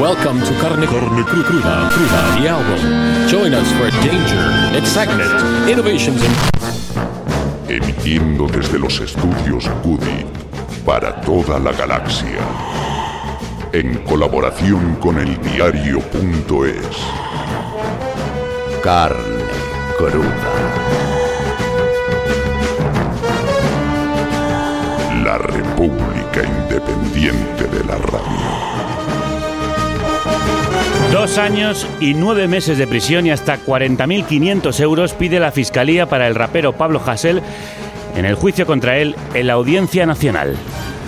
Welcome to Carne, Carne Cru- Cruda, Cruda, the album. Join us for danger, excitement, innovations, and emitiendo desde los estudios Cudi para toda la galaxia. En colaboración con el diario.es. Carne cruda. La República Independiente de la Radio. Dos años y nueve meses de prisión y hasta 40.500 euros pide la Fiscalía para el rapero Pablo Hasél en el juicio contra él en la Audiencia Nacional.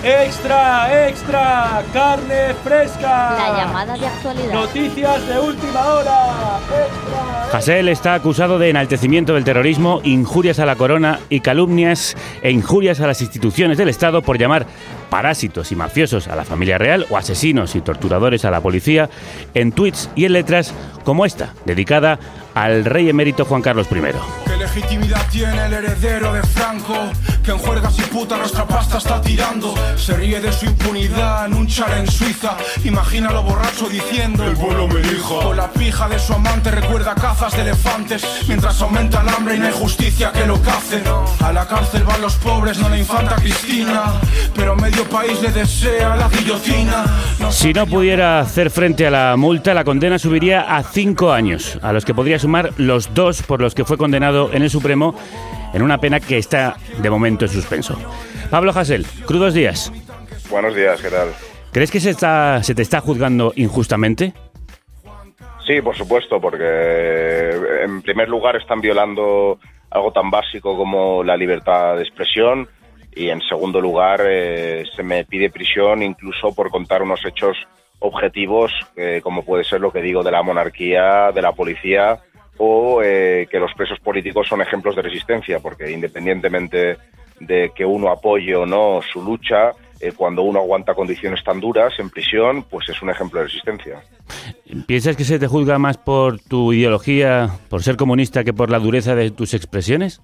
¡Extra, extra! ¡Carne fresca! La llamada de actualidad. Noticias de última hora. ¡Extra! Hasél está acusado de enaltecimiento del terrorismo, injurias a la corona y calumnias e injurias a las instituciones del Estado por llamar parásitos y mafiosos a la familia real o asesinos y torturadores a la policía en tweets y en letras como esta, dedicada al rey emérito Juan Carlos I. ¿Qué legitimidad tiene el heredero de Franco? Que en juergas y puta nuestra pasta está tirando. Se ríe de su impunidad en un char en Suiza. Imagínalo borracho diciendo: El vuelo me dijo. Con la pija de su amante recuerda cazas de elefantes. Mientras aumenta el hambre y no hay justicia que lo cace. A la cárcel van los pobres, no la infanta Cristina. Pero medio país le desea la guillotina. No Si no pudiera hacer frente a la multa, la condena subiría a cinco años, a los que podría sumar los dos por los que fue condenado en el Supremo en una pena que está de momento en suspenso. Pablo Hasél, crudos días. Buenos días, ¿qué tal? ¿Crees que se, está, se te está juzgando injustamente? Sí, por supuesto, porque en primer lugar están violando algo tan básico como la libertad de expresión y en segundo lugar eh, se me pide prisión incluso por contar unos hechos objetivos eh, como puede ser lo que digo de la monarquía, de la policía o eh, que los presos políticos son ejemplos de resistencia, porque independientemente de que uno apoye o no su lucha, eh, cuando uno aguanta condiciones tan duras en prisión, pues es un ejemplo de resistencia. ¿Piensas que se te juzga más por tu ideología, por ser comunista, que por la dureza de tus expresiones?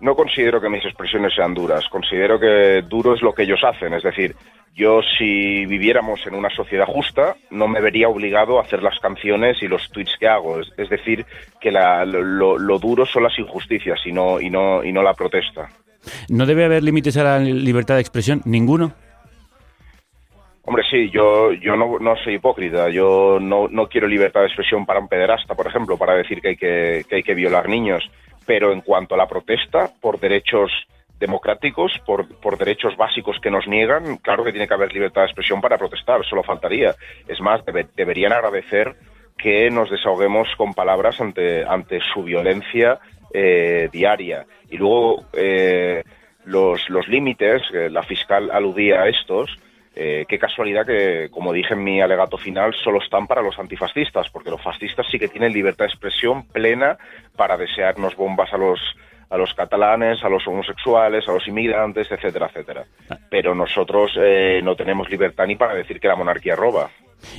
No considero que mis expresiones sean duras, considero que duro es lo que ellos hacen, es decir, yo si viviéramos en una sociedad justa no me vería obligado a hacer las canciones y los tweets que hago, es, es decir, que la- lo, lo duro son las injusticias y no, y, no, y no la protesta. ¿No debe haber límites a la libertad de expresión? ¿Ninguno? Hombre, sí, yo, yo no, no soy hipócrita. Yo no, no quiero libertad de expresión para un pederasta, por ejemplo, para decir que hay que, que hay que violar niños. Pero en cuanto a la protesta por derechos democráticos, por, por derechos básicos que nos niegan, claro que tiene que haber libertad de expresión para protestar, solo faltaría. Es más, debe- deberían agradecer que nos desahoguemos con palabras ante, ante su violencia eh, diaria. Y luego eh, los, los límites, eh, la fiscal aludía a estos, eh, qué casualidad que, como dije en mi alegato final, solo están para los antifascistas, porque los fascistas sí que tienen libertad de expresión plena para desearnos bombas a los a los catalanes, a los homosexuales, a los inmigrantes, etcétera, etcétera. Pero nosotros eh, no tenemos libertad ni para decir que la monarquía roba.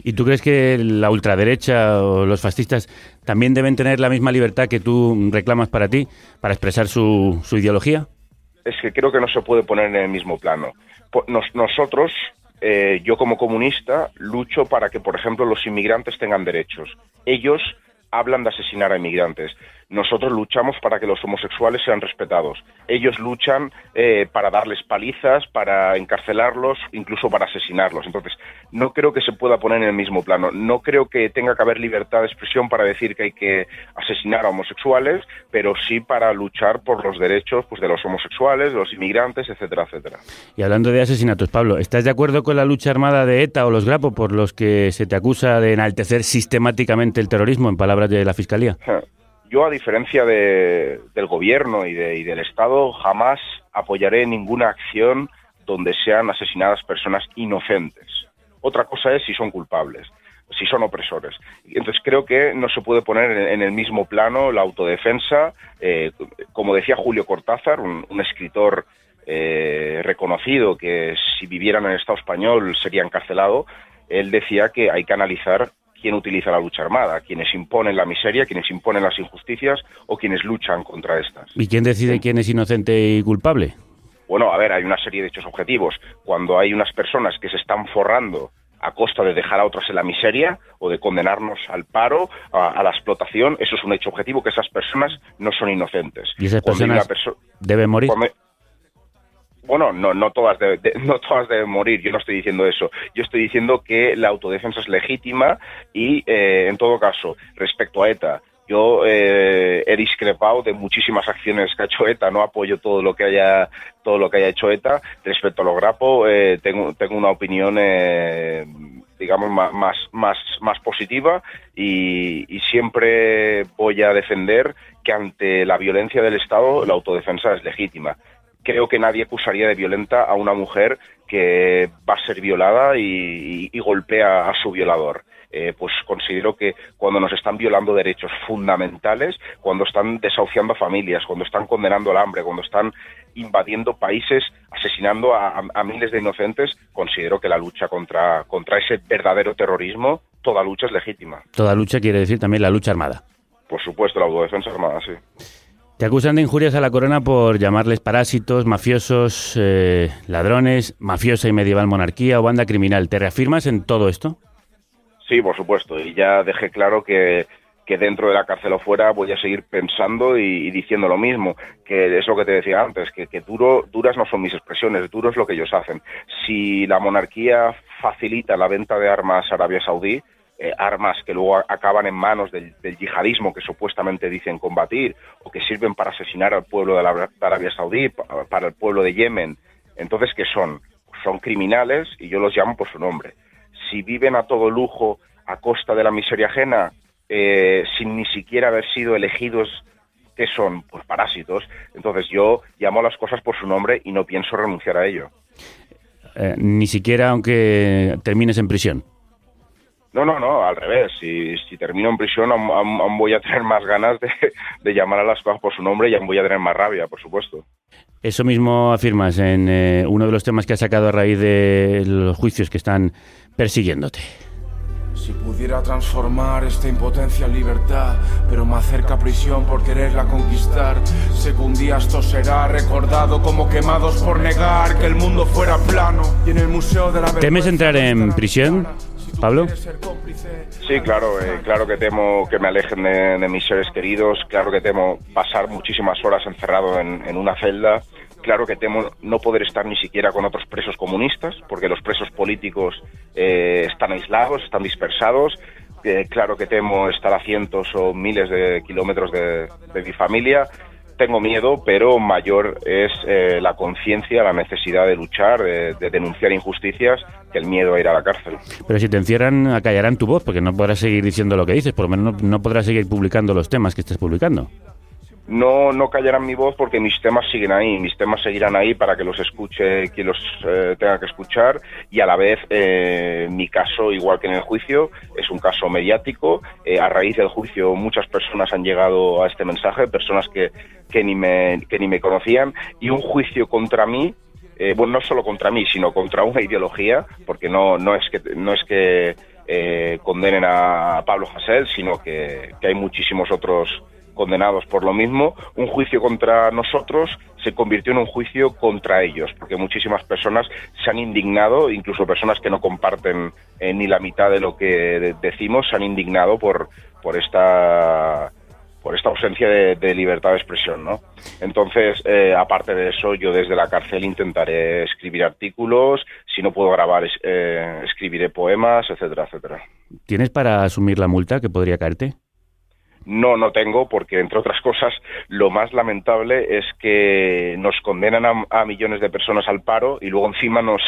¿Y tú crees que la ultraderecha o los fascistas también deben tener la misma libertad que tú reclamas para ti, para expresar su, su ideología? es que creo que no se puede poner en el mismo plano. Nos- nosotros, eh, yo como comunista, lucho para que, por ejemplo, los inmigrantes tengan derechos. Ellos hablan de asesinar a inmigrantes. Nosotros luchamos para que los homosexuales sean respetados. Ellos luchan eh, para darles palizas, para encarcelarlos, incluso para asesinarlos. Entonces, no creo que se pueda poner en el mismo plano. No creo que tenga que haber libertad de expresión para decir que hay que asesinar a homosexuales, pero sí para luchar por los derechos pues, de los homosexuales, de los inmigrantes, etcétera, etcétera. Y hablando de asesinatos, Pablo, ¿estás de acuerdo con la lucha armada de ETA o los Grapo por los que se te acusa de enaltecer sistemáticamente el terrorismo, en palabras de la Fiscalía? Yo, a diferencia de- del gobierno y, de- y del Estado, jamás apoyaré ninguna acción donde sean asesinadas personas inocentes. Otra cosa es si son culpables. si son opresores. Entonces creo que no se puede poner en, el mismo plano la autodefensa, eh, como decía Julio Cortázar, un, escritor eh, reconocido que si vivieran en el Estado español sería encarcelado, él decía que hay que analizar quién utiliza la lucha armada, quienes imponen la miseria, quienes imponen las injusticias o quienes luchan contra estas. ¿Y quién decide quién es inocente y culpable? Bueno, a ver, hay una serie de hechos objetivos. Cuando hay unas personas que se están forrando a costa de dejar a otros en la miseria o de condenarnos al paro, a, la explotación, eso es un hecho objetivo, que esas personas no son inocentes. ¿Y esas personas deben morir? Bueno, no, no, todas no todas deben morir, yo no estoy diciendo eso. Yo estoy diciendo que la autodefensa es legítima y, eh, en todo caso, respecto a ETA, yo eh, he discrepado de muchísimas acciones que ha hecho ETA, no apoyo todo lo que haya todo lo que haya hecho ETA. Respecto a los Grapo, eh, tengo, tengo una opinión, eh, digamos, más, más, más positiva y, siempre voy a defender que ante la violencia del Estado la autodefensa es legítima. Creo que nadie acusaría de violenta a una mujer que va a ser violada y golpea a su violador. Eh, pues considero que cuando nos están violando derechos fundamentales, cuando están desahuciando familias, cuando están condenando al hambre, cuando están invadiendo países, asesinando a, miles de inocentes, considero que la lucha contra, contra ese verdadero terrorismo, toda lucha es legítima. Toda lucha quiere decir también la lucha armada. Por supuesto, la autodefensa armada, sí. Te acusan de injurias a la corona por llamarles parásitos, mafiosos, eh, ladrones, mafiosa y medieval monarquía o banda criminal. ¿Te reafirmas en todo esto? Sí, por supuesto. Y ya dejé claro que, que dentro de la cárcel o fuera voy a seguir pensando y, diciendo lo mismo, que es lo que te decía antes, que, que duro, duras no son mis expresiones, duro es lo que ellos hacen. Si la monarquía facilita la venta de armas a Arabia Saudí, eh, armas que luego acaban en manos del, yihadismo que supuestamente dicen combatir o que sirven para asesinar al pueblo de, la, Arabia Saudí, para el pueblo de Yemen, entonces, ¿qué son? son criminales y yo los llamo por su nombre si viven a todo lujo a costa de la miseria ajena, eh, sin ni siquiera haber sido elegidos, que son? Pues parásitos. Entonces yo llamo a las cosas por su nombre y no pienso renunciar a ello. Eh, ni siquiera aunque termines en prisión. No, no, no, al revés. Si, termino en prisión, aún, voy a tener más ganas de, llamar a las cosas por su nombre y aún voy a tener más rabia, por supuesto. Eso mismo afirmas en eh, uno de los temas que has sacado a raíz de los juicios que están persiguiéndote. Si pudiera transformar esta impotencia en libertad, pero me acerca a prisión por quererla conquistar. Sé que un día esto será recordado como quemados por negar que el mundo fuera plano. Y en el Museo de la ¿Temes entrar en prisión, Pablo? Sí, claro, eh, claro que temo que me alejen de, mis seres queridos, claro que temo pasar muchísimas horas encerrado en una celda claro que temo no poder estar ni siquiera con otros presos comunistas, porque los presos políticos eh, están aislados, están dispersados. Eh, claro que temo estar a cientos o miles de kilómetros de, mi familia. Tengo miedo, pero mayor es eh, la conciencia, la necesidad de luchar, de, denunciar injusticias, que el miedo a ir a la cárcel. Pero si te encierran, acallarán tu voz, porque no podrás seguir diciendo lo que dices, por lo menos no podrás seguir publicando los temas que estés publicando no, no callarán mi voz porque mis temas siguen ahí, mis temas seguirán ahí para que los escuche quien los eh, tenga que escuchar y a la vez eh, mi caso, igual que en el juicio, es un caso mediático. Eh, a raíz del juicio muchas personas han llegado a este mensaje, personas que, que, ni, me, que ni me conocían y un juicio contra mí. bueno, no solo contra mí, sino contra una ideología, porque no, no es que, no es que condenen a Pablo Hasél, sino que hay muchísimos otros condenados por lo mismo, un juicio contra nosotros se convirtió en un juicio contra ellos, porque muchísimas personas se han indignado, incluso personas que no comparten eh, ni la mitad de lo que decimos, se han indignado por, por esta por esta ausencia de, libertad de expresión, ¿no? Entonces, eh, aparte de eso, yo desde la cárcel intentaré escribir artículos, si no puedo grabar, eh, escribiré poemas, etcétera, etcétera. ¿Tienes para asumir la multa que podría caerte? No, no tengo, porque entre otras cosas, lo más lamentable es que nos condenan a, millones de personas al paro y luego encima nos,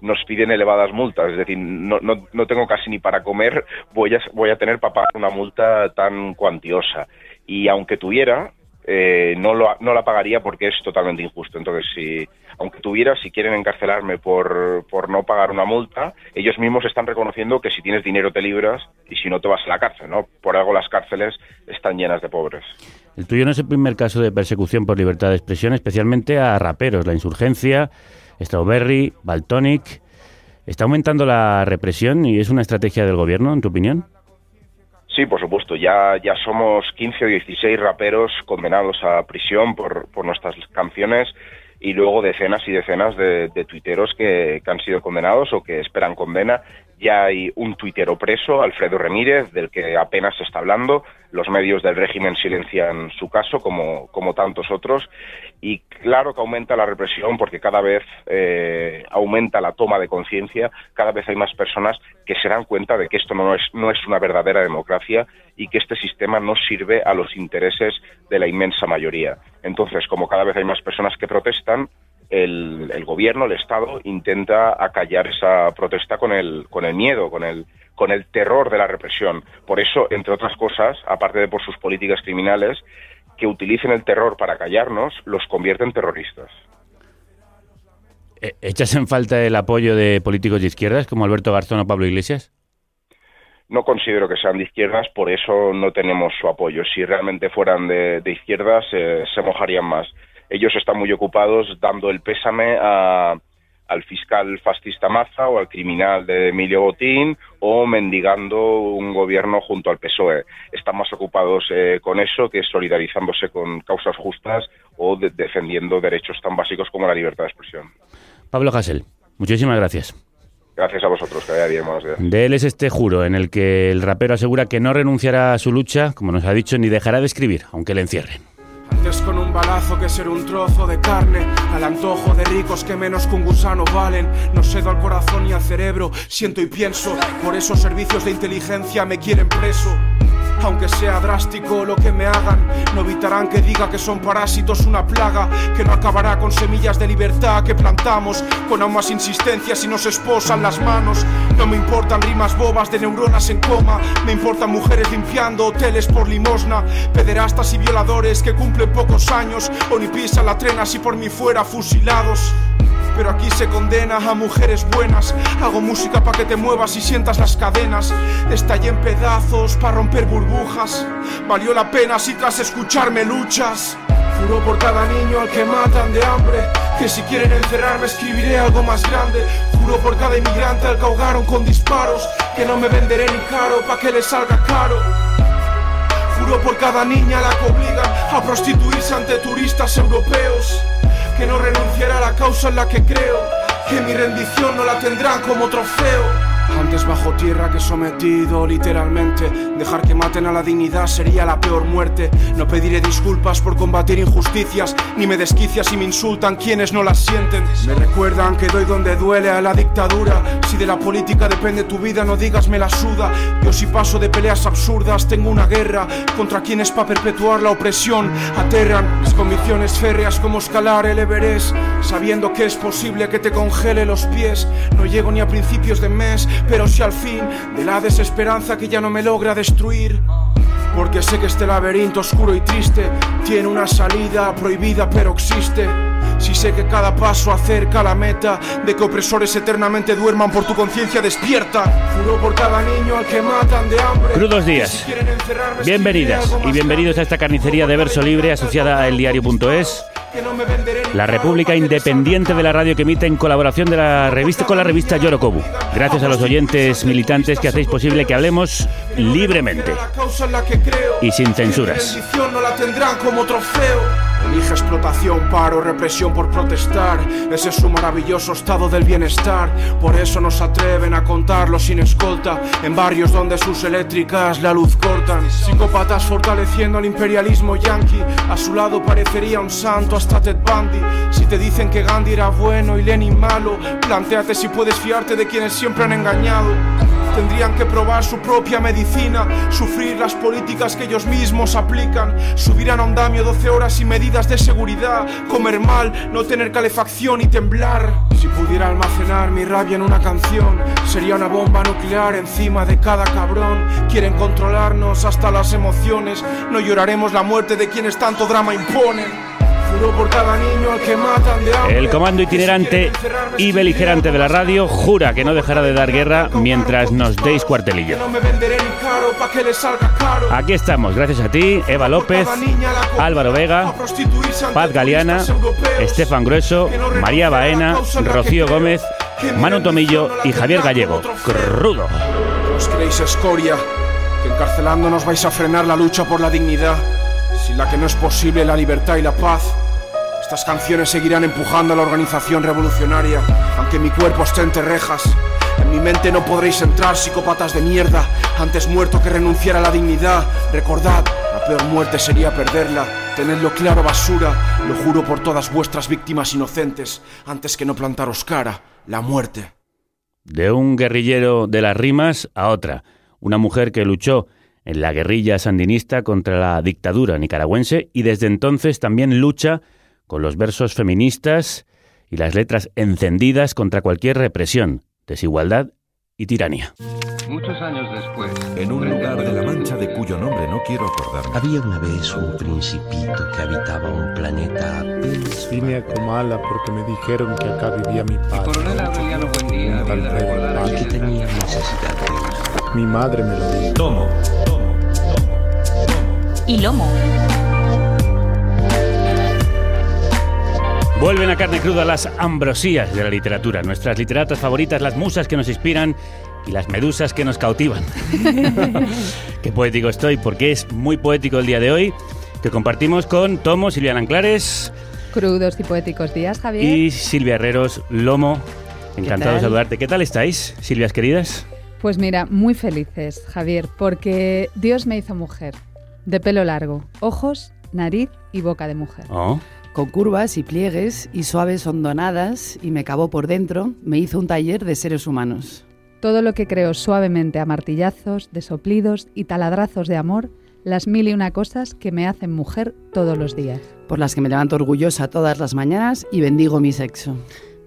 nos piden elevadas multas. Es decir, no, no, no tengo casi ni para comer, voy a, voy a tener para pagar una multa tan cuantiosa. Y aunque tuviera, eh, no, lo, no la pagaría porque es totalmente injusto. Entonces, si, aunque tuviera, si quieren encarcelarme por, por no pagar una multa, ellos mismos están reconociendo que si tienes dinero te libras y si no te vas a la cárcel, ¿no? Por algo las cárceles están llenas de pobres. El tuyo no es el primer caso de persecución por libertad de expresión, especialmente a raperos. La insurgencia, Strawberry, Baltonic. ¿Está aumentando la represión y es una estrategia del gobierno, en tu opinión? Sí, por supuesto. Ya, ya somos 15 o 16 raperos condenados a prisión por, por nuestras canciones y luego decenas y decenas de, de tuiteros que, que, han sido condenados o que esperan condena. Ya hay un tuitero preso, Alfredo Remírez, del que apenas se está hablando. Los medios del régimen silencian su caso, como, como tantos otros. Y claro que aumenta la represión porque cada vez eh, aumenta la toma de conciencia, cada vez hay más personas que se dan cuenta de que esto no es, no es una verdadera democracia y que este sistema no sirve a los intereses de la inmensa mayoría. Entonces, como cada vez hay más personas que protestan, el, el, gobierno, el Estado, intenta acallar esa protesta con el, con el miedo, con el, con el terror de la represión. Por eso, entre otras cosas, aparte de por sus políticas criminales, que utilicen el terror para callarnos, los convierte en terroristas. ¿Echas en falta el apoyo de políticos de izquierdas como Alberto Garzón o Pablo Iglesias? No considero que sean de izquierdas, por eso no tenemos su apoyo. Si realmente fueran de, de izquierdas, eh, se mojarían más ellos están muy ocupados dando el pésame a, al fiscal fascista Maza o al criminal de Emilio Botín o mendigando un gobierno junto al PSOE. Están más ocupados eh, con eso que solidarizándose con causas justas o de defendiendo derechos tan básicos como la libertad de expresión. Pablo Hassel, muchísimas gracias. Gracias a vosotros, que vaya bien, buenos días. De él es este juro en el que el rapero asegura que no renunciará a su lucha, como nos ha dicho, ni dejará de escribir, aunque le encierren. Antes con un balazo que ser un trozo de carne, al antojo de ricos que menos que un gusano valen. No cedo al corazón y al cerebro, siento y pienso, por esos servicios de inteligencia me quieren preso. Aunque sea drástico lo que me hagan, no evitarán que diga que son parásitos una plaga que no acabará con semillas de libertad que plantamos con aún más insistencia si nos esposan las manos. No me importan rimas bobas de neuronas en coma, me importan mujeres limpiando hoteles por limosna, pederastas y violadores que cumplen pocos años o ni pisan la trena si por mí fuera fusilados. Pero aquí se condena a mujeres buenas. Hago música para que te muevas y sientas las cadenas. Estallé en pedazos para romper burbujas. Valió la pena si tras escucharme luchas. Juro por cada niño al que matan de hambre. Que si quieren encerrarme escribiré algo más grande. Juro por cada inmigrante al que ahogaron con disparos. Que no me venderé ni caro pa' que les salga caro. Juro por cada niña a la que obligan a prostituirse ante turistas europeos que no renunciaré a la causa en la que creo, que mi rendición no la tendrán como trofeo. Antes bajo tierra que sometido literalmente. Dejar que maten a la dignidad sería la peor muerte. No pediré disculpas por combatir injusticias Ni me desquicia si me insultan quienes no las sienten. Me recuerdan que doy donde duele a la dictadura. Si de la política depende tu vida no digas me la suda. Yo si paso de peleas absurdas tengo una guerra Contra quienes para perpetuar la opresión. Aterran Mis convicciones férreas como escalar el Everest Sabiendo que es posible que te congele los pies. No llego ni a principios de mes pero si al fin de la desesperanza que ya no me logra destruir. Porque sé que este laberinto oscuro y triste tiene una salida prohibida pero existe. Si sé que cada paso acerca la meta de que opresores eternamente duerman por tu conciencia despierta. Juro por cada niño al que matan de hambre. Crudos días. Bienvenidas y bienvenidos a esta carnicería de verso libre asociada a eldiario.es. La República Independiente de la Radio que emite en colaboración de la revista con la revista Yorokobu. Gracias a los oyentes militantes que hacéis posible que hablemos libremente y sin censuras. Elige explotación, paro, represión por protestar. Ese es su maravilloso estado del bienestar. Por eso no se atreven a contarlo sin escolta. En barrios donde sus eléctricas la luz cortan. Psicópatas fortaleciendo el imperialismo yanqui. A su lado parecería un santo hasta Ted Bundy. Si te dicen que Gandhi era bueno y Lenin malo, planteate si puedes fiarte de quienes siempre han engañado. Tendrían que probar su propia medicina, sufrir las políticas que ellos mismos aplican, subir a un andamio 12 horas y medidas de seguridad, comer mal, no tener calefacción y temblar. Si pudiera almacenar mi rabia en una canción, sería una bomba nuclear encima de cada cabrón. Quieren controlarnos hasta las emociones, no lloraremos la muerte de quienes tanto drama imponen. El comando itinerante y beligerante de la radio jura que no dejará de dar guerra mientras nos deis cuartelillo. Aquí estamos, gracias a ti, Eva López, Álvaro Vega, Paz Galeana, Estefan Grueso, María Baena, Rocío Gómez, Manu Tomillo y Javier Gallego. Crudo. Os creéis escoria, que encarcelándonos vais a frenar la lucha por la dignidad sin la que no es posible la libertad y la paz. Estas canciones seguirán empujando a la organización revolucionaria, aunque mi cuerpo esté entre rejas. En mi mente no podréis entrar, psicópatas de mierda. Antes muerto que renunciar a la dignidad. Recordad, la peor muerte sería perderla. Tenedlo claro, basura. Lo juro por todas vuestras víctimas inocentes. Antes que no plantaros cara, la muerte. De un guerrillero de las rimas a otra. Una mujer que luchó en la guerrilla sandinista contra la dictadura nicaragüense y desde entonces también lucha con los versos feministas y las letras encendidas contra cualquier represión, desigualdad y tiranía. Muchos años después, en un lugar de la Mancha de cuyo nombre no quiero acordarme. Había una vez un principito que habitaba un planeta apenas. Vine a Comala porque me dijeron que acá vivía mi padre. Coronel Aureliano Buendía y que tenía necesidad de Mi madre me lo dijo. Tomo y lomo. Vuelven a carne cruda las ambrosías de la literatura, nuestras literatas favoritas, las musas que nos inspiran y las medusas que nos cautivan. Qué poético estoy, porque es muy poético el día de hoy, que compartimos con Tomo, Silvia Anclares. Crudos y poéticos días, Javier. Y Silvia Herreros, Lomo. Encantado de saludarte. ¿Qué tal estáis, Silvias queridas? Pues mira, muy felices, Javier, porque Dios me hizo mujer de pelo largo, ojos, nariz y boca de mujer. Oh. Con curvas y pliegues y suaves hondonadas y me cavó por dentro, me hizo un taller de seres humanos. Todo lo que creo suavemente a martillazos, de soplidos y taladrazos de amor, las mil y una cosas que me hacen mujer todos los días. Por las que me levanto orgullosa todas las mañanas y bendigo mi sexo.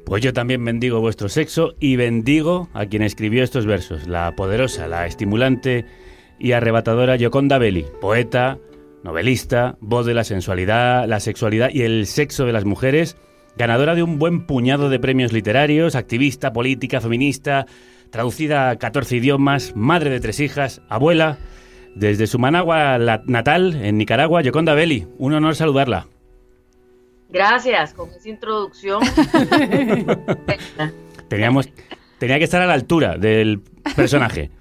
Pues yo también bendigo vuestro sexo y bendigo a quien escribió estos versos, la poderosa, la estimulante y arrebatadora Gioconda Belli, poeta, novelista, voz de la sensualidad, la sexualidad y el sexo de las mujeres, ganadora de un buen puñado de premios literarios, activista, política, feminista, traducida a 14 idiomas, madre de tres hijas, abuela. Desde su Managua natal, en Nicaragua, Gioconda Belli, un honor saludarla. Gracias, con esa introducción. Teníamos, tenía que estar a la altura del personaje.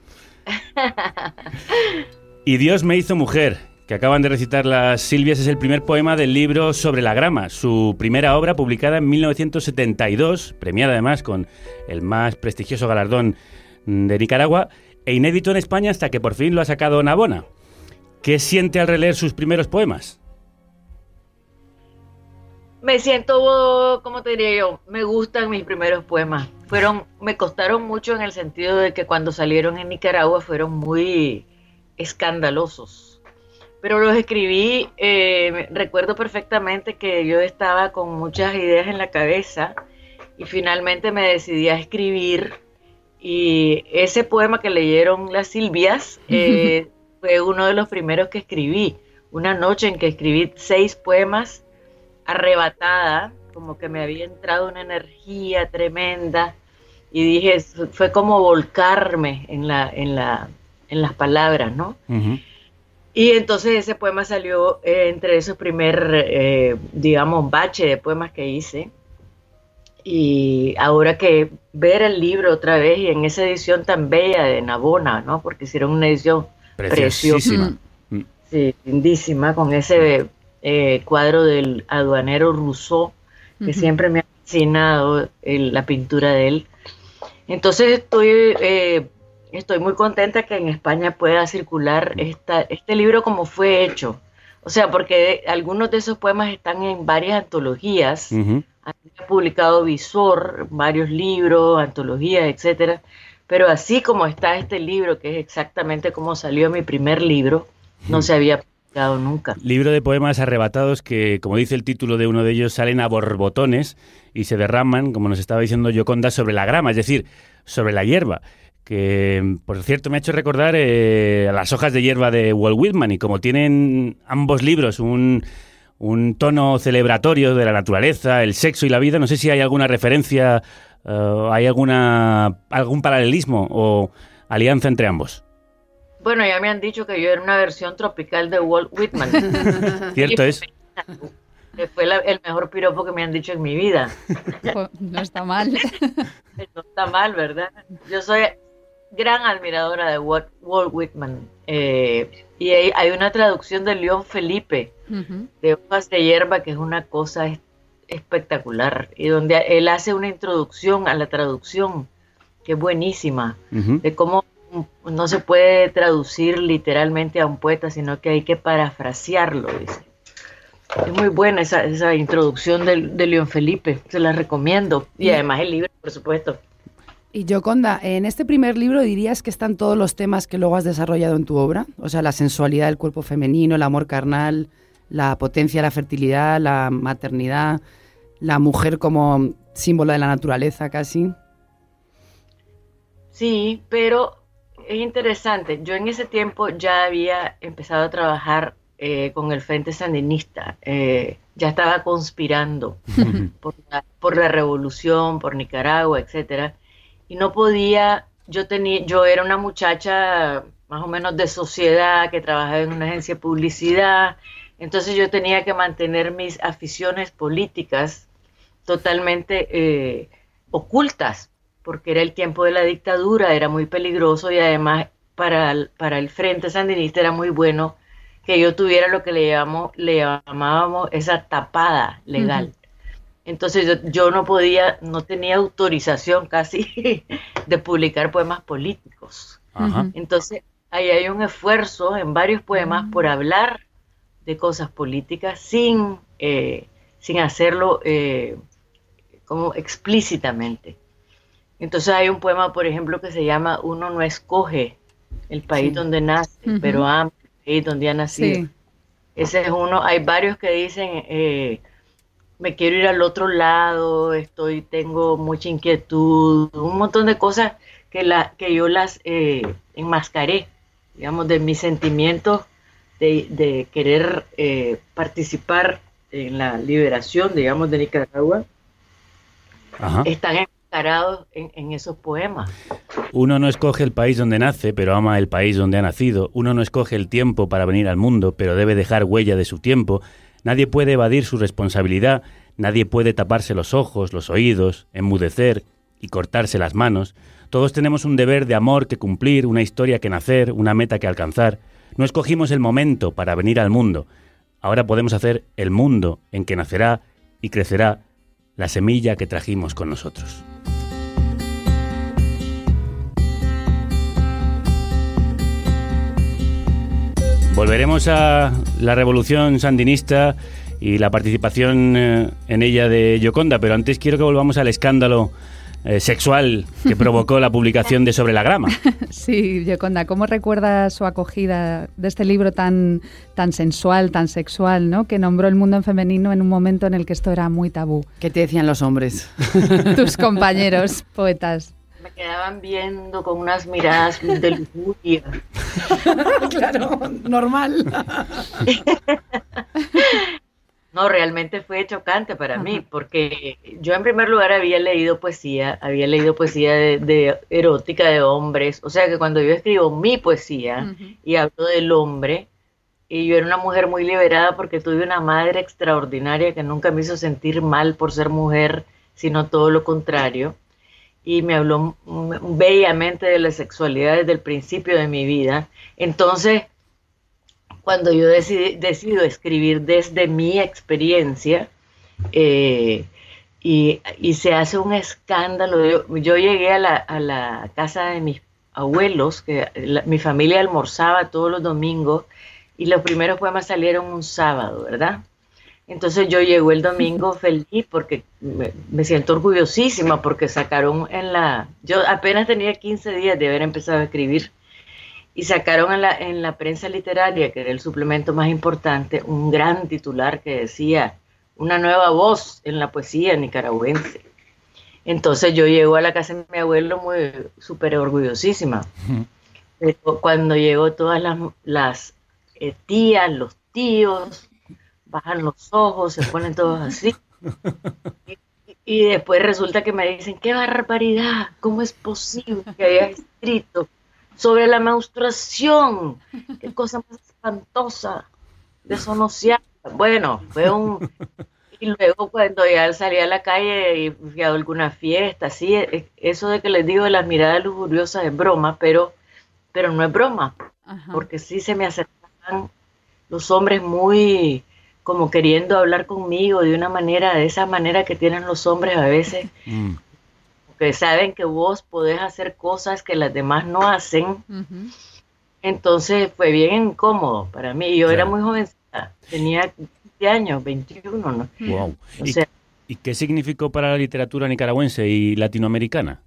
Y Dios me hizo mujer, que acaban de recitar las Silvias, es el primer poema del libro Sobre la grama, su primera obra publicada en 1972, premiada además con el más prestigioso galardón de Nicaragua, e inédito en España hasta que por fin lo ha sacado Navona. ¿Qué siente al releer sus primeros poemas? Me siento, ¿cómo te diría yo? Me gustan mis primeros poemas. Fueron, me costaron mucho en el sentido de que cuando salieron en Nicaragua fueron muy escandalosos. Pero los escribí, eh, recuerdo perfectamente que yo estaba con muchas ideas en la cabeza y finalmente me decidí a escribir y ese poema que leyeron las Silvias eh, fue uno de los primeros que escribí. Una noche en que escribí seis poemas arrebatada, como que me había entrado una energía tremenda y dije, fue como volcarme en, la, en, la, en las palabras, ¿no? Y entonces ese poema salió eh, entre esos primer, eh, digamos, bache de poemas que hice. Y ahora que ver el libro otra vez y en esa edición tan bella de Nabona, ¿no? Porque hicieron una edición preciosa. Mm. Sí, lindísima, con ese eh, cuadro del aduanero Rousseau, que siempre me ha fascinado la pintura de él. Entonces estoy, eh, estoy muy contenta que en España pueda circular esta, este libro como fue hecho. O sea, porque algunos de esos poemas están en varias antologías. Ha publicado Visor, varios libros, antologías, etcétera. Pero así como está este libro, que es exactamente como salió mi primer libro, no se había publicado nunca. Libro de poemas arrebatados que, como dice el título de uno de ellos, salen a borbotones y se derraman, como nos estaba diciendo Yoconda, sobre la grama, es decir, sobre la hierba que por cierto me ha hecho recordar eh, a las hojas de hierba de Walt Whitman y como tienen ambos libros un, un, tono celebratorio de la naturaleza, el sexo y la vida, no sé si hay alguna referencia, uh, hay alguna algún paralelismo o alianza entre ambos. Bueno, ya me han dicho que yo era una versión tropical de Walt Whitman. Cierto es. Fue la, el mejor piropo que me han dicho en mi vida. No está mal. No está mal, ¿verdad? Yo soy gran admiradora de Walt, Walt Whitman. Eh, y hay, hay, una traducción de León Felipe, uh -huh. de Hojas de Hierba, que es una cosa espectacular. Y donde él hace una introducción a la traducción, que es buenísima, uh -huh. de cómo no se puede traducir literalmente a un poeta, sino que hay que parafrasearlo, dice. Es muy buena esa, esa introducción de, de León Felipe, se la recomiendo. Y además el libro, por supuesto. Y Yoconda, en este primer libro dirías que están todos los temas que luego has desarrollado en tu obra, o sea, la sensualidad del cuerpo femenino, el amor carnal, la potencia, la fertilidad, la maternidad, la mujer como símbolo de la naturaleza casi. Sí, pero es interesante. Yo en ese tiempo ya había empezado a trabajar eh, con el Frente Sandinista. Eh, ya estaba conspirando por la, por la revolución, por Nicaragua, etcétera y no podía, yo tenía, yo era una muchacha más o menos de sociedad que trabajaba en una agencia de publicidad, entonces yo tenía que mantener mis aficiones políticas totalmente eh, ocultas, porque era el tiempo de la dictadura, era muy peligroso y además para el, para el Frente Sandinista era muy bueno que yo tuviera lo que le, llamamos, le llamábamos esa tapada legal. Entonces yo, yo, no podía, no tenía autorización casi de publicar poemas políticos. Ajá. Entonces ahí hay un esfuerzo en varios poemas por hablar de cosas políticas sin, eh, sin hacerlo eh, como explícitamente. Entonces hay un poema, por ejemplo, que se llama Uno no escoge el país sí. donde nace, uh -huh. pero ama el país donde ha nacido. Sí. Ese es uno, hay varios que dicen... Eh, me quiero ir al otro lado, estoy, tengo mucha inquietud, un montón de cosas que, la, que yo las eh, enmascaré, digamos, de mis sentimientos de, de querer eh, participar en la liberación, digamos, de Nicaragua, Ajá. están enmascarados en, en esos poemas. Uno no escoge el país donde nace, pero ama el país donde ha nacido. Uno no escoge el tiempo para venir al mundo, pero debe dejar huella de su tiempo. Nadie puede evadir su responsabilidad, nadie puede taparse los ojos, los oídos, enmudecer y cortarse las manos. Todos tenemos un deber de amor que cumplir, una historia que nacer, una meta que alcanzar. No escogimos el momento para venir al mundo. Ahora podemos hacer el mundo en que nacerá y crecerá la semilla que trajimos con nosotros. Volveremos a la revolución sandinista y la participación eh, en ella de Yoconda, pero antes quiero que volvamos al escándalo eh, sexual que provocó la publicación de Sobre la Grama. Sí, Yoconda, ¿cómo recuerdas su acogida de este libro tan, tan sensual, tan sexual, ¿no? que nombró el mundo en femenino en un momento en el que esto era muy tabú? ¿Qué te decían los hombres? Tus compañeros poetas me quedaban viendo con unas miradas de lujuria. claro, normal. no, realmente fue chocante para Ajá. mí, porque yo en primer lugar había leído poesía, había leído poesía de, de erótica de hombres, o sea que cuando yo escribo mi poesía y hablo del hombre, y yo era una mujer muy liberada porque tuve una madre extraordinaria que nunca me hizo sentir mal por ser mujer, sino todo lo contrario y me habló bellamente de la sexualidad desde el principio de mi vida. Entonces, cuando yo decido escribir desde mi experiencia, eh, y, y, se hace un escándalo, yo, llegué a la, a la, casa de mis abuelos, que mi familia almorzaba todos los domingos, y los primeros poemas salieron un sábado, ¿verdad? Entonces yo llego el domingo feliz porque me, me siento orgullosísima porque sacaron en la... Yo apenas tenía 15 días de haber empezado a escribir y sacaron en la, en la prensa literaria, que era el suplemento más importante, un gran titular que decía una nueva voz en la poesía nicaragüense. Entonces yo llego a la casa de mi abuelo muy súper orgullosísima. Pero cuando llego todas las, las eh, tías, los tíos, bajan los ojos, se ponen todos así. Y, y después resulta que me dicen, qué barbaridad, ¿cómo es posible que haya escrito sobre la menstruación? Qué cosa más espantosa, desonoseada. Bueno, fue un... Y luego cuando ya salí a la calle y fui a alguna fiesta, sí, e- eso de que les digo de las miradas lujuriosas es broma, pero, pero no es broma, porque sí se me acercaban los hombres muy como queriendo hablar conmigo de una manera, de esa manera que tienen los hombres a veces, que saben que vos podés hacer cosas que las demás no hacen. Entonces fue bien incómodo para mí. Yo era muy jovencita, tenía 20 años, 21, ¿no? Wow. O ¿Y, sea, y qué significó para la literatura nicaragüense y latinoamericana?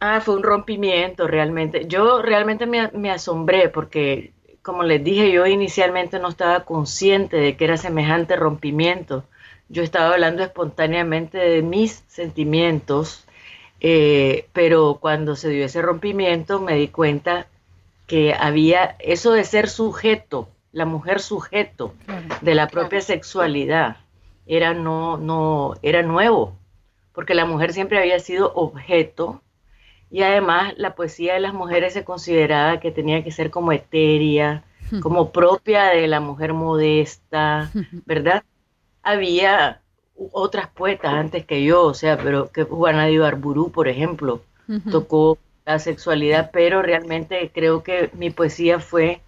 Ah, fue un rompimiento realmente. Yo realmente me, me asombré porque, como les dije, yo inicialmente no estaba consciente de que era semejante rompimiento. Yo estaba hablando espontáneamente de mis sentimientos, eh, pero cuando se dio ese rompimiento me di cuenta que había eso de ser sujeto, la mujer sujeto de la propia sexualidad, era no, no, era nuevo, porque la mujer siempre había sido objeto y además la poesía de las mujeres se consideraba que tenía que ser como etérea, como propia de la mujer modesta, ¿verdad? Había otras poetas antes que yo, o sea, pero que Juana de Ibarburú, por ejemplo, Ujú. tocó la sexualidad, pero realmente creo que mi poesía fue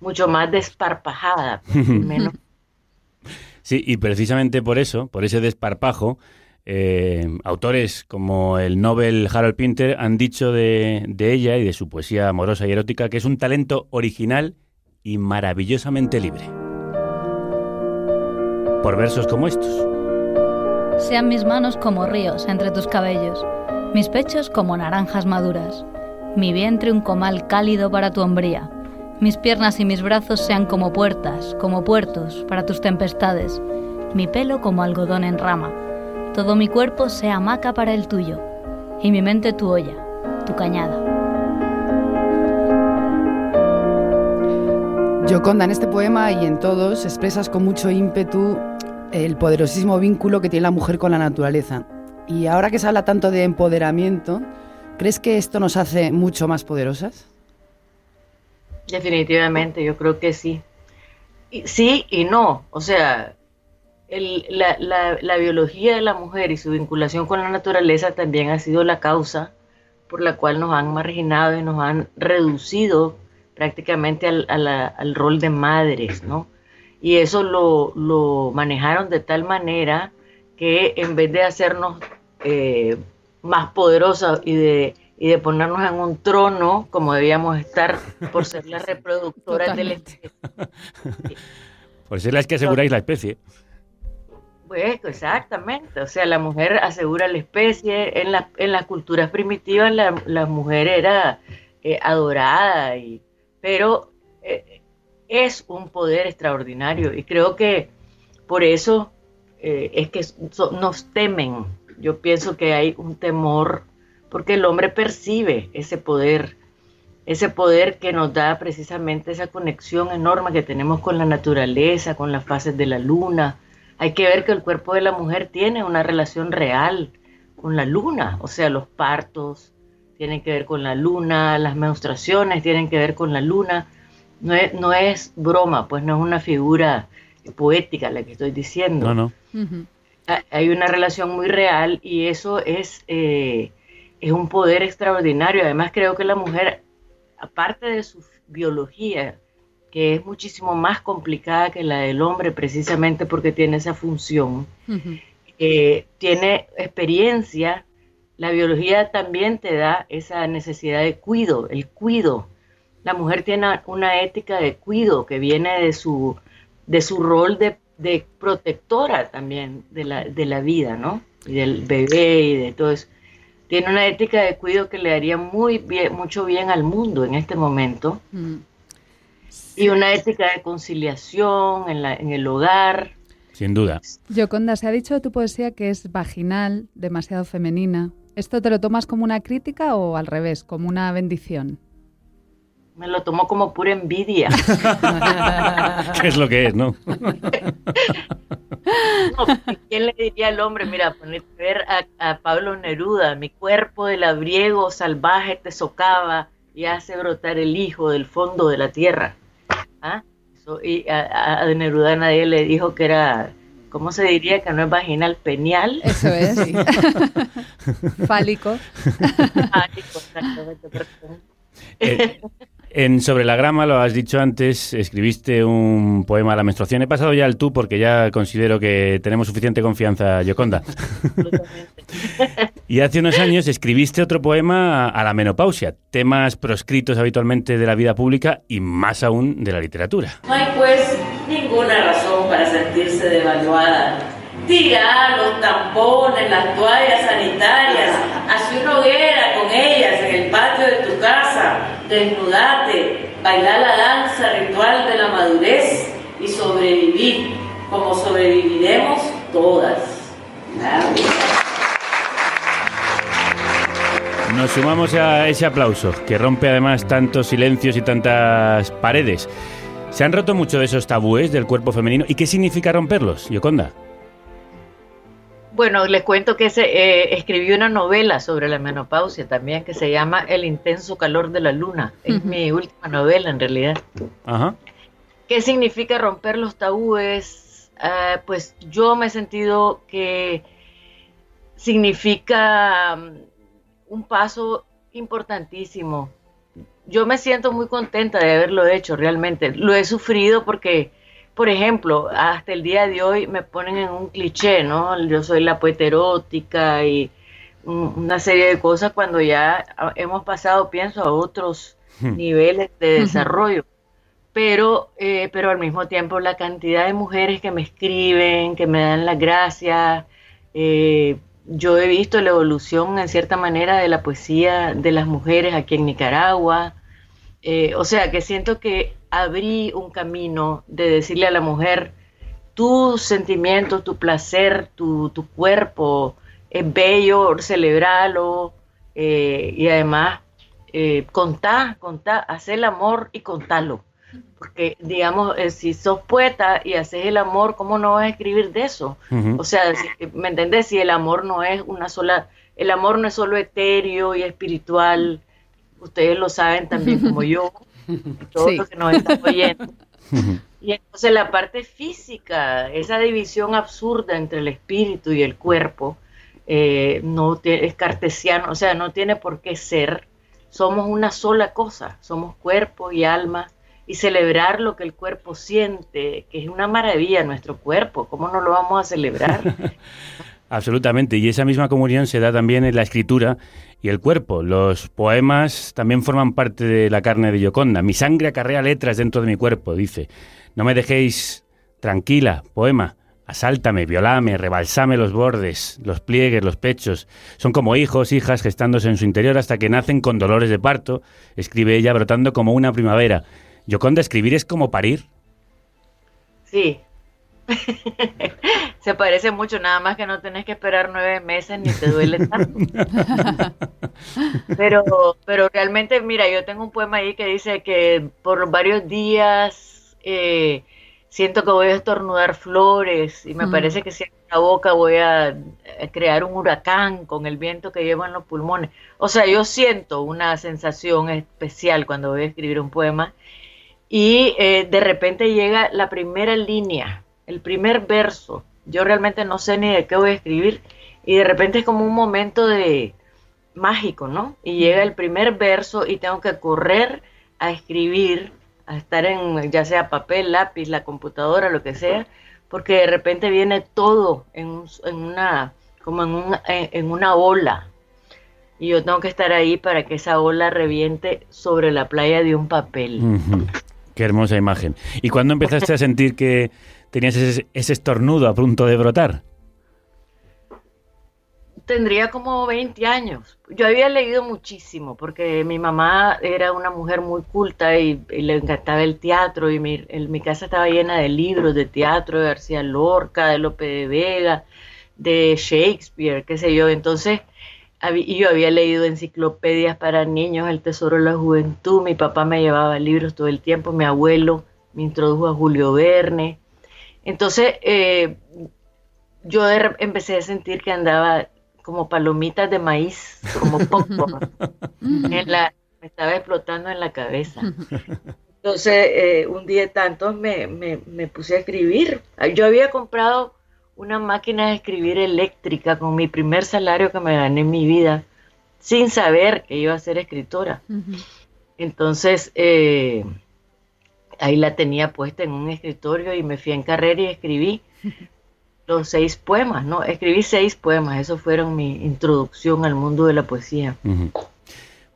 mucho más desparpajada, menos. Sí, y precisamente por eso, por ese desparpajo, eh, autores como el Nobel Harold Pinter han dicho de, de ella y de su poesía amorosa y erótica que es un talento original y maravillosamente libre. Por versos como estos. Sean mis manos como ríos entre tus cabellos, mis pechos como naranjas maduras, mi vientre un comal cálido para tu hombría, mis piernas y mis brazos sean como puertas, como puertos para tus tempestades, mi pelo como algodón en rama, todo mi cuerpo sea hamaca para el tuyo, y mi mente tu olla, tu cañada. Yoconda, en este poema y en todos expresas con mucho ímpetu el poderosísimo vínculo que tiene la mujer con la naturaleza. Y ahora que se habla tanto de empoderamiento, ¿crees que esto nos hace mucho más poderosas? Definitivamente, yo creo que sí. Y- sí y no. O sea, el- la, la- la biología de la mujer y su vinculación con la naturaleza también ha sido la causa por la cual nos han marginado y nos han reducido prácticamente al, a la- al rol de madres, ¿no? Y eso lo, lo manejaron de tal manera que en vez de hacernos eh, más poderosas y de, y de ponernos en un trono como debíamos estar por ser las reproductoras del especie, Por ser las que aseguráis la especie. Pues exactamente, o sea, la mujer asegura la especie, en, la- en las culturas primitivas la, la mujer era eh, adorada, y, pero eh, es un poder extraordinario y creo que por eso eh, es que nos temen. Yo pienso que hay un temor porque el hombre percibe ese poder, ese poder que nos da precisamente esa conexión enorme que tenemos con la naturaleza, con las fases de la luna. Hay que ver que el cuerpo de la mujer tiene una relación real con la luna, o sea, los partos tienen que ver con la luna, las menstruaciones tienen que ver con la luna. No es, no es broma, pues no es una figura poética la que estoy diciendo. No, no. Ha- Hay una relación muy real y eso es, eh, es un poder extraordinario. Además, creo que la mujer, aparte de su biología, que es muchísimo más complicada que la del hombre, precisamente porque tiene esa función, eh, tiene experiencia. La biología también te da esa necesidad de cuido, el cuido. La mujer tiene una ética de cuido que viene de su, de su rol de de protectora también de la, de la vida, ¿no? Y del bebé y de todo eso. Tiene una ética de cuidado que le haría muy bien, mucho bien al mundo en este momento. Mm. Y una ética de conciliación en, la, en el hogar. Sin duda. Yoconda, se ha dicho de tu poesía que es vaginal, demasiado femenina. ¿Esto te lo tomas como una crítica o al revés, como una bendición? Me lo tomo como pura envidia. ¿Qué es lo que es, no? No, ¿quién le diría al hombre, mira, ponete a ver a, a Pablo Neruda, mi cuerpo de labriego salvaje te socava y hace brotar el hijo del fondo de la tierra? ¿Ah? Eso, y a, a Neruda nadie le dijo que era, ¿cómo se diría? Que no es vaginal, penial. Eso es. Fálico. Fálico, exactamente. Eh, en Sobre la grama, lo has dicho antes, escribiste un poema a la menstruación. He pasado ya al tú porque ya considero que tenemos suficiente confianza, Yoconda. y hace unos años escribiste otro poema a la menopausia, temas proscritos habitualmente de la vida pública y más aún de la literatura. No hay pues ninguna razón para sentirse devaluada. Tira los tampones, las toallas sanitarias, haz una hoguera con ellas en el patio de tu casa, desnudate, bailar la danza ritual de la madurez y sobrevivir como sobreviviremos todas. Nos sumamos a ese aplauso, que rompe además tantos silencios y tantas paredes. ¿Se han roto mucho esos tabúes del cuerpo femenino? ¿Y qué significa romperlos, Yoconda? Bueno, les cuento que se, eh, escribí una novela sobre la menopausia también que se llama El intenso calor de la luna. Es mi última novela en realidad. Ajá. ¿Qué significa romper los tabúes? Ah, pues yo me he sentido que significa um, un paso importantísimo. Yo me siento muy contenta de haberlo hecho realmente. Lo he sufrido porque por ejemplo, hasta el día de hoy me ponen en un cliché, ¿no? Yo soy la poeta erótica y una serie de cosas cuando ya hemos pasado, pienso, a otros niveles de desarrollo. Pero, eh, pero al mismo tiempo la cantidad de mujeres que me escriben, que me dan las gracias, eh, yo he visto la evolución en cierta manera de la poesía de las mujeres aquí en Nicaragua. Eh, o sea que siento que abrí un camino de decirle a la mujer, tu sentimiento, tu placer, tu, tu cuerpo es bello, celebralo eh, y además eh, contá, contá, haz el amor y contalo. Porque, digamos, eh, si sos poeta y haces el amor, ¿cómo no vas a escribir de eso? O sea, si- ¿me entendés? Si el amor no es una sola, el amor no es solo etéreo y espiritual, ustedes lo saben también como yo, y todos Sí. los que nos están oyendo. Y entonces la parte física, esa división absurda entre el espíritu y el cuerpo, eh, no es cartesiano, o sea, no tiene por qué ser. Somos una sola cosa, somos cuerpo y alma, y celebrar lo que el cuerpo siente, que es una maravilla nuestro cuerpo, ¿cómo no lo vamos a celebrar? Absolutamente, y esa misma comunión se da también en la escritura y el cuerpo. Los poemas también forman parte de la carne de Yoconda. Mi sangre acarrea letras dentro de mi cuerpo, dice. No me dejéis tranquila, poema. Asáltame, violame, rebalsame los bordes, los pliegues, los pechos. Son como hijos, hijas gestándose en su interior hasta que nacen con dolores de parto, escribe ella, brotando como una primavera. Yoconda, escribir es como parir. Sí. Se parece mucho, nada más que no tenés que esperar nueve meses ni te duele tanto. Pero, pero realmente, mira, yo tengo un poema ahí que dice que por varios días eh, siento que voy a estornudar flores y me Mm. parece que si abro la boca voy a, a crear un huracán con el viento que llevo en los pulmones. O sea, yo siento una sensación especial cuando voy a escribir un poema y eh, de repente llega la primera línea, el primer verso. Yo realmente no sé ni de qué voy a escribir y de repente es como un momento de mágico, ¿no? Y llega el primer verso y tengo que correr a escribir, a estar en ya sea papel, lápiz, la computadora, lo que sea, porque de repente viene todo en, un- en una como en, un- en- en una ola y yo tengo que estar ahí para que esa ola reviente sobre la playa de un papel. Qué hermosa imagen. ¿Y cuándo empezaste a sentir que tenías ese, ese estornudo a punto de brotar? Tendría como 20 años. Yo había leído muchísimo porque mi mamá era una mujer muy culta y, y le encantaba el teatro y mi, mi casa estaba llena de libros de teatro de García Lorca, de Lope de Vega, de Shakespeare, qué sé yo. Entonces, y yo había leído enciclopedias para niños, El Tesoro de la Juventud, mi papá me llevaba libros todo el tiempo, mi abuelo me introdujo a Julio Verne. Entonces, eh, yo empecé a sentir que andaba como palomitas de maíz, como popcorn, en la, me estaba explotando en la cabeza. Entonces, eh, un día de tantos me, me, me puse a escribir. Yo había comprado una máquina de escribir eléctrica con mi primer salario que me gané en mi vida, sin saber que iba a ser escritora. Entonces, eh, ahí la tenía puesta en un escritorio y me fui en carrera y escribí los seis poemas, ¿no? Escribí seis poemas, eso fueron mi introducción al mundo de la poesía.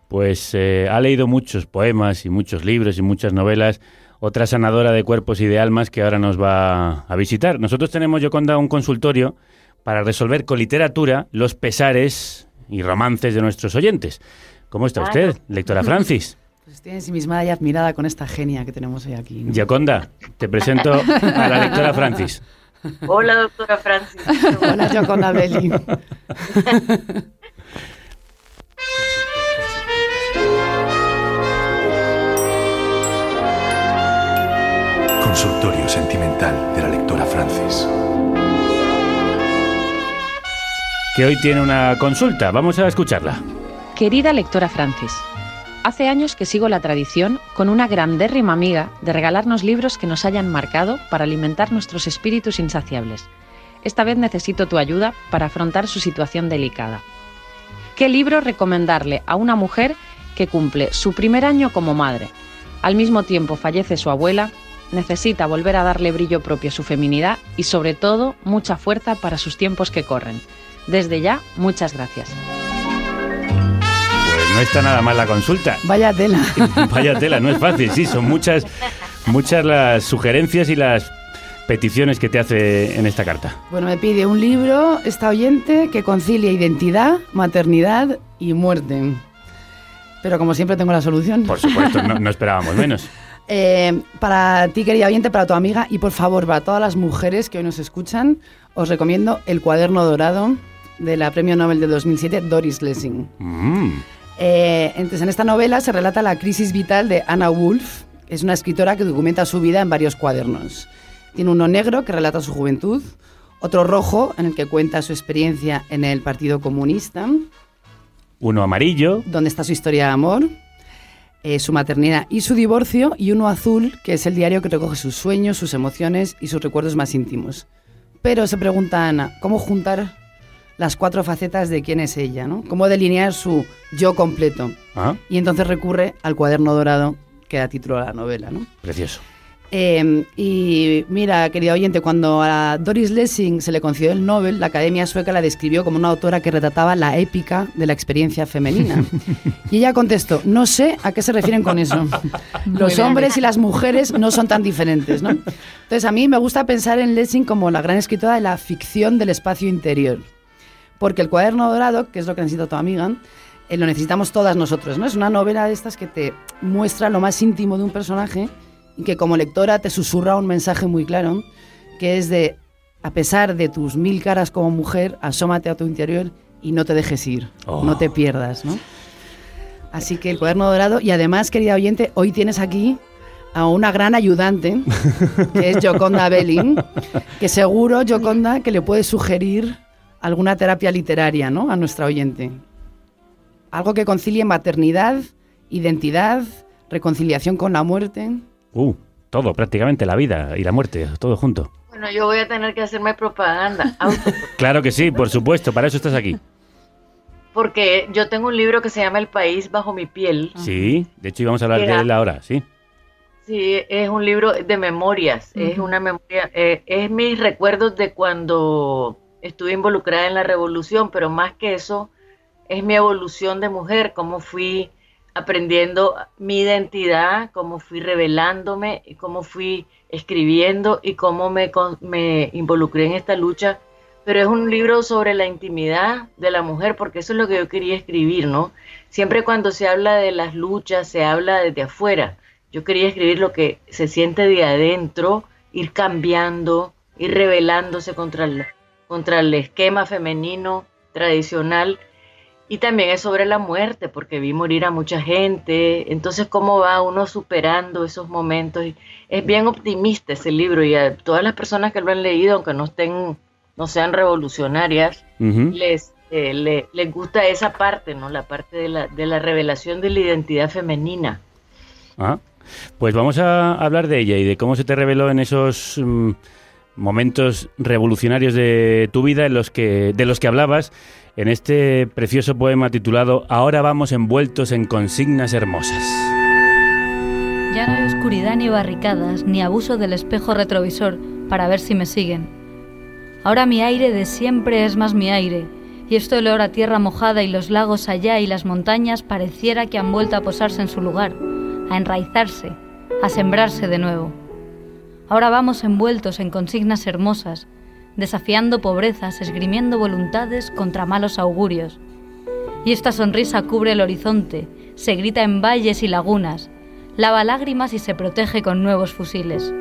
Pues eh, ha leído muchos poemas y muchos libros y muchas novelas. Otra sanadora de cuerpos y de almas que ahora nos va a visitar. Nosotros tenemos, Yoconda, un consultorio para resolver con literatura los pesares y romances de nuestros oyentes. ¿Cómo está usted, lectora Francis? Pues estoy ensimismada y admirada con esta genia que tenemos hoy aquí. ¿no? Yoconda, te presento a la lectora Francis. Hola, doctora Francis. Hola, Yoconda Belli. Consultorio sentimental de la lectora Francis. Que hoy tiene una consulta. Vamos a escucharla. Querida lectora Francis, hace años que sigo la tradición, con una grandérrima amiga, de regalarnos libros que nos hayan marcado para alimentar nuestros espíritus insaciables. Esta vez necesito tu ayuda para afrontar su situación delicada. ¿Qué libro recomendarle a una mujer que cumple su primer año como madre? Al mismo tiempo fallece su abuela, necesita volver a darle brillo propio a su feminidad y sobre todo mucha fuerza para sus tiempos que corren. Desde ya, muchas gracias. No está nada mal la consulta. Vaya tela. Vaya tela, no es fácil, sí, son muchas, muchas las sugerencias y las peticiones que te hace en esta carta. Bueno, me pide un libro, esta oyente, que concilia identidad, maternidad y muerte. Pero como siempre tengo la solución. Por supuesto, no, no esperábamos menos. Eh, para ti, querida oyente, para tu amiga y por favor, para todas las mujeres que hoy nos escuchan, os recomiendo El cuaderno dorado de la Premio Nobel de 2007, Doris Lessing. Mm. Eh, entonces, en esta novela se relata la crisis vital de Anna Wolf, es una escritora que documenta su vida en varios cuadernos. Tiene uno negro que relata su juventud, otro rojo en el que cuenta su experiencia en el Partido Comunista, Uno amarillo, donde está su historia de amor, eh, su maternidad y su divorcio, y uno azul, que es el diario que recoge sus sueños, sus emociones y sus recuerdos más íntimos. Pero se pregunta Ana, ¿cómo juntar las cuatro facetas de quién es ella? ¿no? ¿Cómo delinear su yo completo? Ah, Y entonces recurre al cuaderno dorado que da título a la novela. ¿no? precioso. Eh, y mira, querida oyente, cuando a Doris Lessing se le concedió el Nobel, la Academia Sueca la describió como una autora que retrataba la épica de la experiencia femenina. Y ella contestó, no sé a qué se refieren con eso. Los hombres y las mujeres no son tan diferentes, ¿no? Entonces a mí me gusta pensar en Lessing como la gran escritora de la ficción del espacio interior. Porque el cuaderno dorado, que es lo que necesita tu amiga, eh, lo necesitamos todas nosotros, ¿no? Es una novela de estas que te muestra lo más íntimo de un personaje y que como lectora te susurra un mensaje muy claro, que es de, a pesar de tus mil caras como mujer, asómate a tu interior y no te dejes ir, Oh. no te pierdas, ¿no? Así que el cuaderno dorado, y además, querida oyente, hoy tienes aquí a una gran ayudante, que es Joconda Belling, que seguro, Joconda, que le puede sugerir alguna terapia literaria, ¿no? A nuestra oyente. Algo que concilie maternidad, identidad, reconciliación con la muerte. Uh, todo, prácticamente la vida y la muerte, todo junto. Bueno, yo voy a tener que hacerme propaganda, auto- Claro que sí, por supuesto, para eso estás aquí. porque yo tengo un libro que se llama El país bajo mi piel. Sí, de hecho íbamos a hablar de él ahora, sí. Sí, es un libro de memorias, es una memoria, eh, es mis recuerdos de cuando estuve involucrada en la revolución, pero más que eso, es mi evolución de mujer, cómo fui aprendiendo mi identidad, cómo fui revelándome, y cómo fui escribiendo y cómo me, involucré en esta lucha. Pero es un libro sobre la intimidad de la mujer, porque eso es lo que yo quería escribir, ¿no? Siempre cuando se habla de las luchas, se habla desde afuera. Yo quería escribir lo que se siente de adentro, ir cambiando, ir rebelándose contra el, contra el esquema femenino tradicional. Y también es sobre la muerte, porque vi morir a mucha gente. Entonces, ¿cómo va uno superando esos momentos? Es bien optimista ese libro y a todas las personas que lo han leído, aunque no estén, no sean revolucionarias, les, eh, le- les gusta esa parte, ¿no? La parte de la, de la revelación de la identidad femenina. Ah, pues vamos a hablar de ella y de cómo se te reveló en esos mm, momentos revolucionarios de tu vida en los que, de los que hablabas en este precioso poema titulado Ahora vamos envueltos en consignas hermosas. Ya no hay oscuridad ni barricadas, ni abuso del espejo retrovisor para ver si me siguen. Ahora mi aire de siempre es más mi aire, y esto el olor a tierra mojada y los lagos allá y las montañas pareciera que han vuelto a posarse en su lugar, a enraizarse, a sembrarse de nuevo. Ahora vamos envueltos en consignas hermosas, desafiando pobrezas, esgrimiendo voluntades contra malos augurios. Y esta sonrisa cubre el horizonte, se grita en valles y lagunas, lava lágrimas y se protege con nuevos fusiles.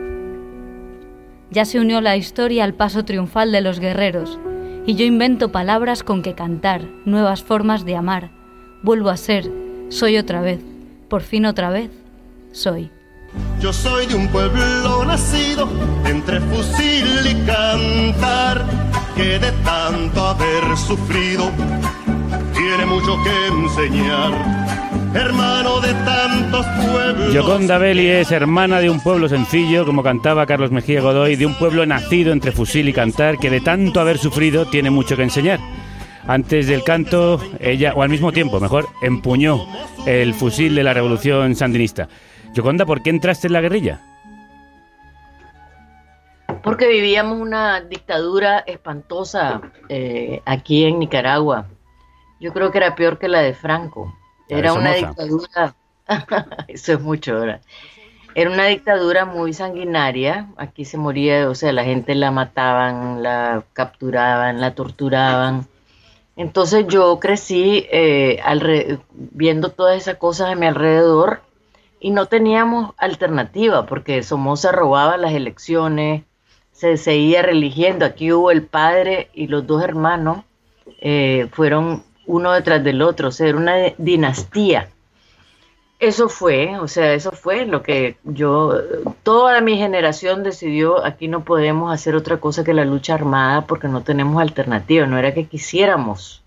Ya se unió la historia al paso triunfal de los guerreros, y yo invento palabras con que cantar, nuevas formas de amar. Vuelvo a ser, soy otra vez, por fin otra vez, soy. Yo soy de un pueblo nacido entre fusil y cantar, que de tanto haber sufrido tiene mucho que enseñar. Hermano de tantos pueblos. Yoconda Belli es hermana de un pueblo sencillo, como cantaba Carlos Mejía Godoy, de un pueblo nacido entre fusil y cantar, que de tanto haber sufrido tiene mucho que enseñar. Antes del canto, ella, o al mismo tiempo, mejor, empuñó el fusil de la revolución sandinista. Yoconda, ¿por qué entraste en la guerrilla? Porque vivíamos una dictadura espantosa eh, aquí en Nicaragua. Yo creo que era peor que la de Franco. Era una dictadura, eso es mucho, ¿verdad? Era una dictadura muy sanguinaria. Aquí se moría, o sea, la gente la mataban, la capturaban, la torturaban. Entonces yo crecí eh, viendo todas esas cosas a mi alrededor y no teníamos alternativa porque Somoza robaba las elecciones, se seguía religiendo. Aquí hubo el padre y los dos hermanos, eh, fueron uno detrás del otro, o sea, era una dinastía. Eso fue, o sea, eso fue lo que yo, toda mi generación decidió, aquí no podemos hacer otra cosa que la lucha armada porque no tenemos alternativa, no era que quisiéramos.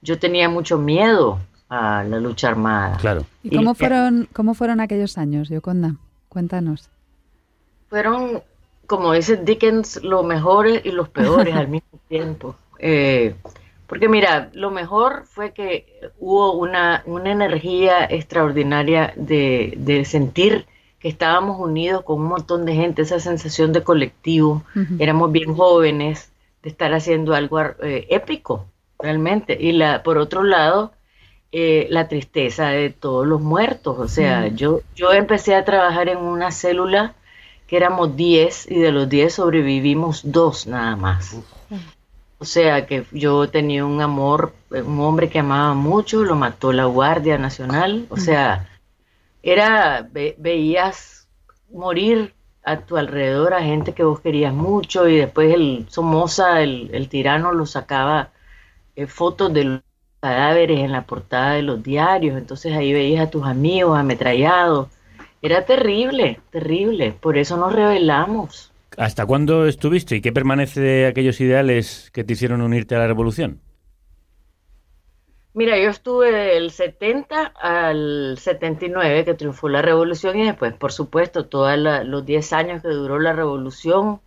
Yo tenía mucho miedo a la lucha armada. Claro. ¿Y cómo fueron, cómo fueron aquellos años, Yoconda? Cuéntanos. fueron, como dice Dickens, los mejores y los peores al mismo tiempo. Eh, porque mira, lo mejor fue que hubo una, una energía extraordinaria de, de sentir que estábamos unidos con un montón de gente, esa sensación de colectivo. Éramos bien jóvenes, de estar haciendo algo eh, épico, realmente. Y la, por otro lado, eh, la tristeza de todos los muertos. O sea, Mm. yo, yo empecé a trabajar en una célula que éramos 10 y de los 10 sobrevivimos dos nada más. O sea que yo tenía un amor, un hombre que amaba mucho, lo mató la Guardia Nacional. O sea, era, ve- veías morir a tu alrededor a gente que vos querías mucho y después el Somoza, el, el tirano, lo sacaba eh, fotos de cadáveres en la portada de los diarios. Entonces ahí veías a tus amigos ametrallados. Era terrible, terrible. Por eso nos rebelamos. ¿Hasta cuándo estuviste y qué permanece de aquellos ideales que te hicieron unirte a la revolución? Mira, yo estuve del 70 al 79 que triunfó la revolución y después, por supuesto, todos los 10 años que duró la revolución.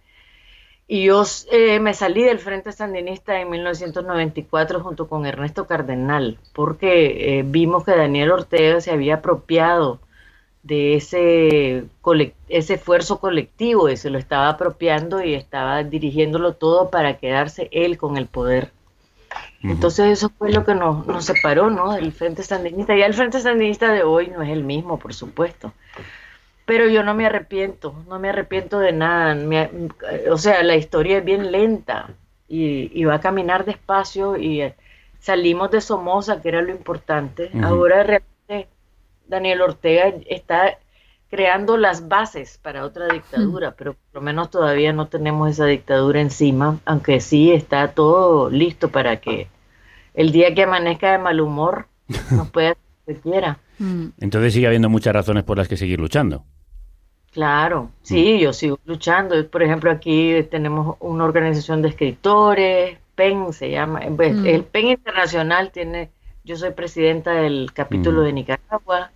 Y yo eh, me salí del Frente Sandinista en 1994 junto con Ernesto Cardenal, porque eh, vimos que Daniel Ortega se había apropiado de ese, ese esfuerzo colectivo y se lo estaba apropiando y estaba dirigiéndolo todo para quedarse él con el poder. Entonces eso fue lo que nos, nos separó, ¿no? Del Frente Sandinista. Ya el Frente Sandinista de hoy no es el mismo, por supuesto. Pero yo no me arrepiento, no me arrepiento de nada. Me- o sea, la historia es bien lenta y, y va a caminar despacio y eh, salimos de Somoza, que era lo importante. Ahora realmente Daniel Ortega está creando las bases para otra dictadura, pero por lo menos todavía no tenemos esa dictadura encima, aunque sí está todo listo para que el día que amanezca de mal humor nos pueda hacer lo que quiera. Entonces sigue habiendo muchas razones por las que seguir luchando. Claro, sí, yo sigo luchando. Por ejemplo, aquí tenemos una organización de escritores, PEN se llama. Pues, Mm. El PEN Internacional tiene, yo soy presidenta del capítulo Mm. de Nicaragua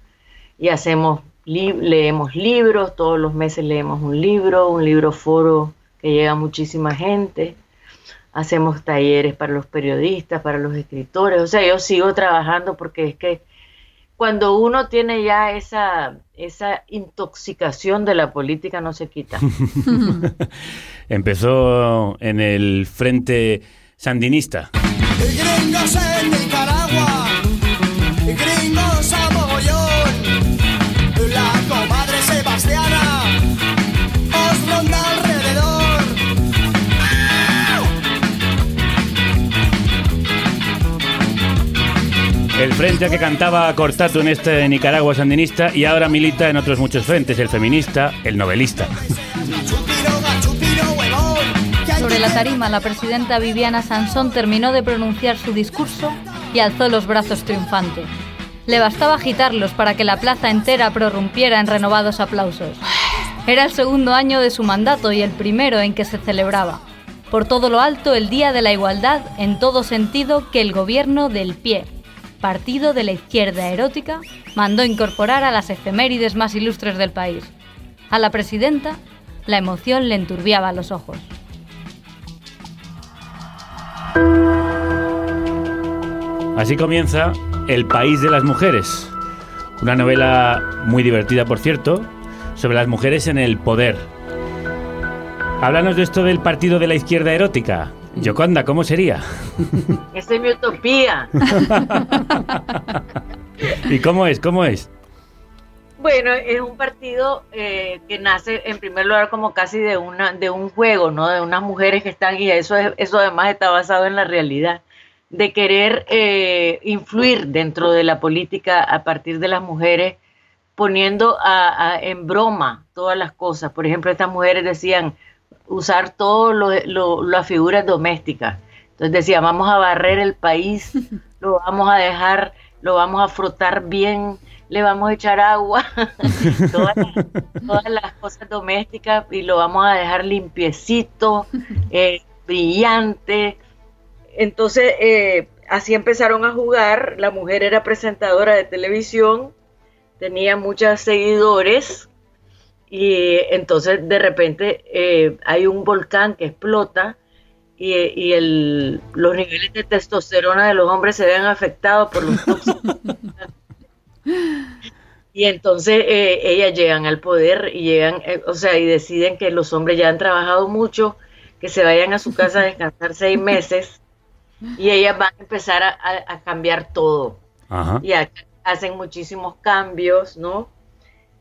y hacemos, li- leemos libros, todos los meses leemos un libro, un libro foro que llega a muchísima gente. Hacemos talleres para los periodistas, para los escritores. O sea, yo sigo trabajando porque es que cuando uno tiene ya esa, esa intoxicación de la política no se quita. Empezó en el Frente Sandinista. Gringos El frente que cantaba Cortato en este Nicaragua sandinista y ahora milita en otros muchos frentes, el feminista, el novelista. Sobre la tarima, la presidenta Viviana Sansón terminó de pronunciar su discurso y alzó los brazos triunfante. Le bastaba agitarlos para que la plaza entera prorrumpiera en renovados aplausos. Era el segundo año de su mandato y el primero en que se celebraba. Por todo lo alto, el Día de la Igualdad en todo sentido que el gobierno del pie, partido de la izquierda erótica, mandó incorporar a las efemérides más ilustres del país. A la presidenta, la emoción le enturbiaba los ojos. Así comienza El País de las Mujeres, una novela muy divertida, por cierto, sobre las mujeres en el poder. Háblanos de esto del partido de la izquierda erótica. Yoconda, ¿cómo sería? Esa es mi utopía. ¿Y cómo es? ¿Cómo es? Bueno, es un partido eh, que nace en primer lugar como casi de una de un juego, ¿no? De unas mujeres que están y eso es- eso además está basado en la realidad de querer eh, influir dentro de la política a partir de las mujeres poniendo a- a- en broma todas las cosas. Por ejemplo, estas mujeres decían usar todas las figuras domésticas. Entonces decían, vamos a barrer el país, lo vamos a dejar, lo vamos a frotar bien, le vamos a echar agua, todas, las, todas las cosas domésticas y lo vamos a dejar limpiecito, eh, brillante. Entonces, eh, así empezaron a jugar. La mujer era presentadora de televisión, tenía muchos seguidores y entonces de repente eh, hay un volcán que explota y, y el, los niveles de testosterona de los hombres se ven afectados por los tóxicos. Y entonces eh, ellas llegan al poder y llegan, eh, o sea, y deciden que los hombres ya han trabajado mucho, que se vayan a su casa a descansar seis meses y ellas van a empezar a, a- a cambiar todo. Ajá. Y ha- hacen muchísimos cambios, ¿no?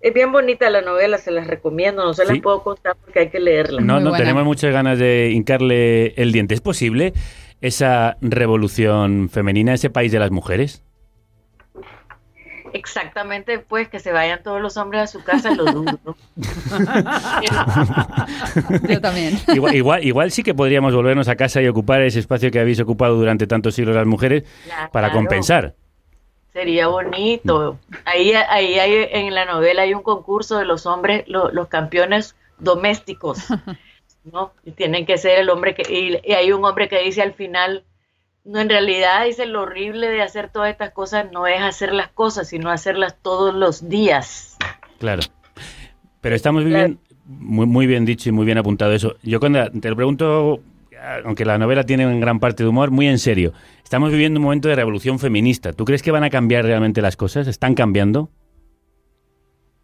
Es bien bonita la novela, se las recomiendo, no se las Sí. puedo contar porque hay que leerla. No, no, tenemos muchas ganas de hincarle el diente. ¿Es posible esa revolución femenina, ese país de las mujeres? Exactamente, pues que se vayan todos los hombres a su casa, lo dudo. Yo también. Igual, igual, igual sí que podríamos volvernos a casa y ocupar ese espacio que habéis ocupado durante tantos siglos las mujeres para Claro. compensar. Sería bonito. Ahí, ahí hay, en la novela hay un concurso de los hombres, lo- los campeones domésticos, ¿no? Y tienen que ser el hombre que, y, y hay un hombre que dice al final, no, en realidad dice lo horrible de hacer todas estas cosas no es hacer las cosas, sino hacerlas todos los días. Claro. Pero estamos viviendo, muy, muy bien dicho y muy bien apuntado eso. Yo cuando te lo pregunto, aunque la novela tiene en gran parte de humor, muy en serio. Estamos viviendo un momento de revolución feminista. ¿Tú crees que van a cambiar realmente las cosas? ¿Están cambiando?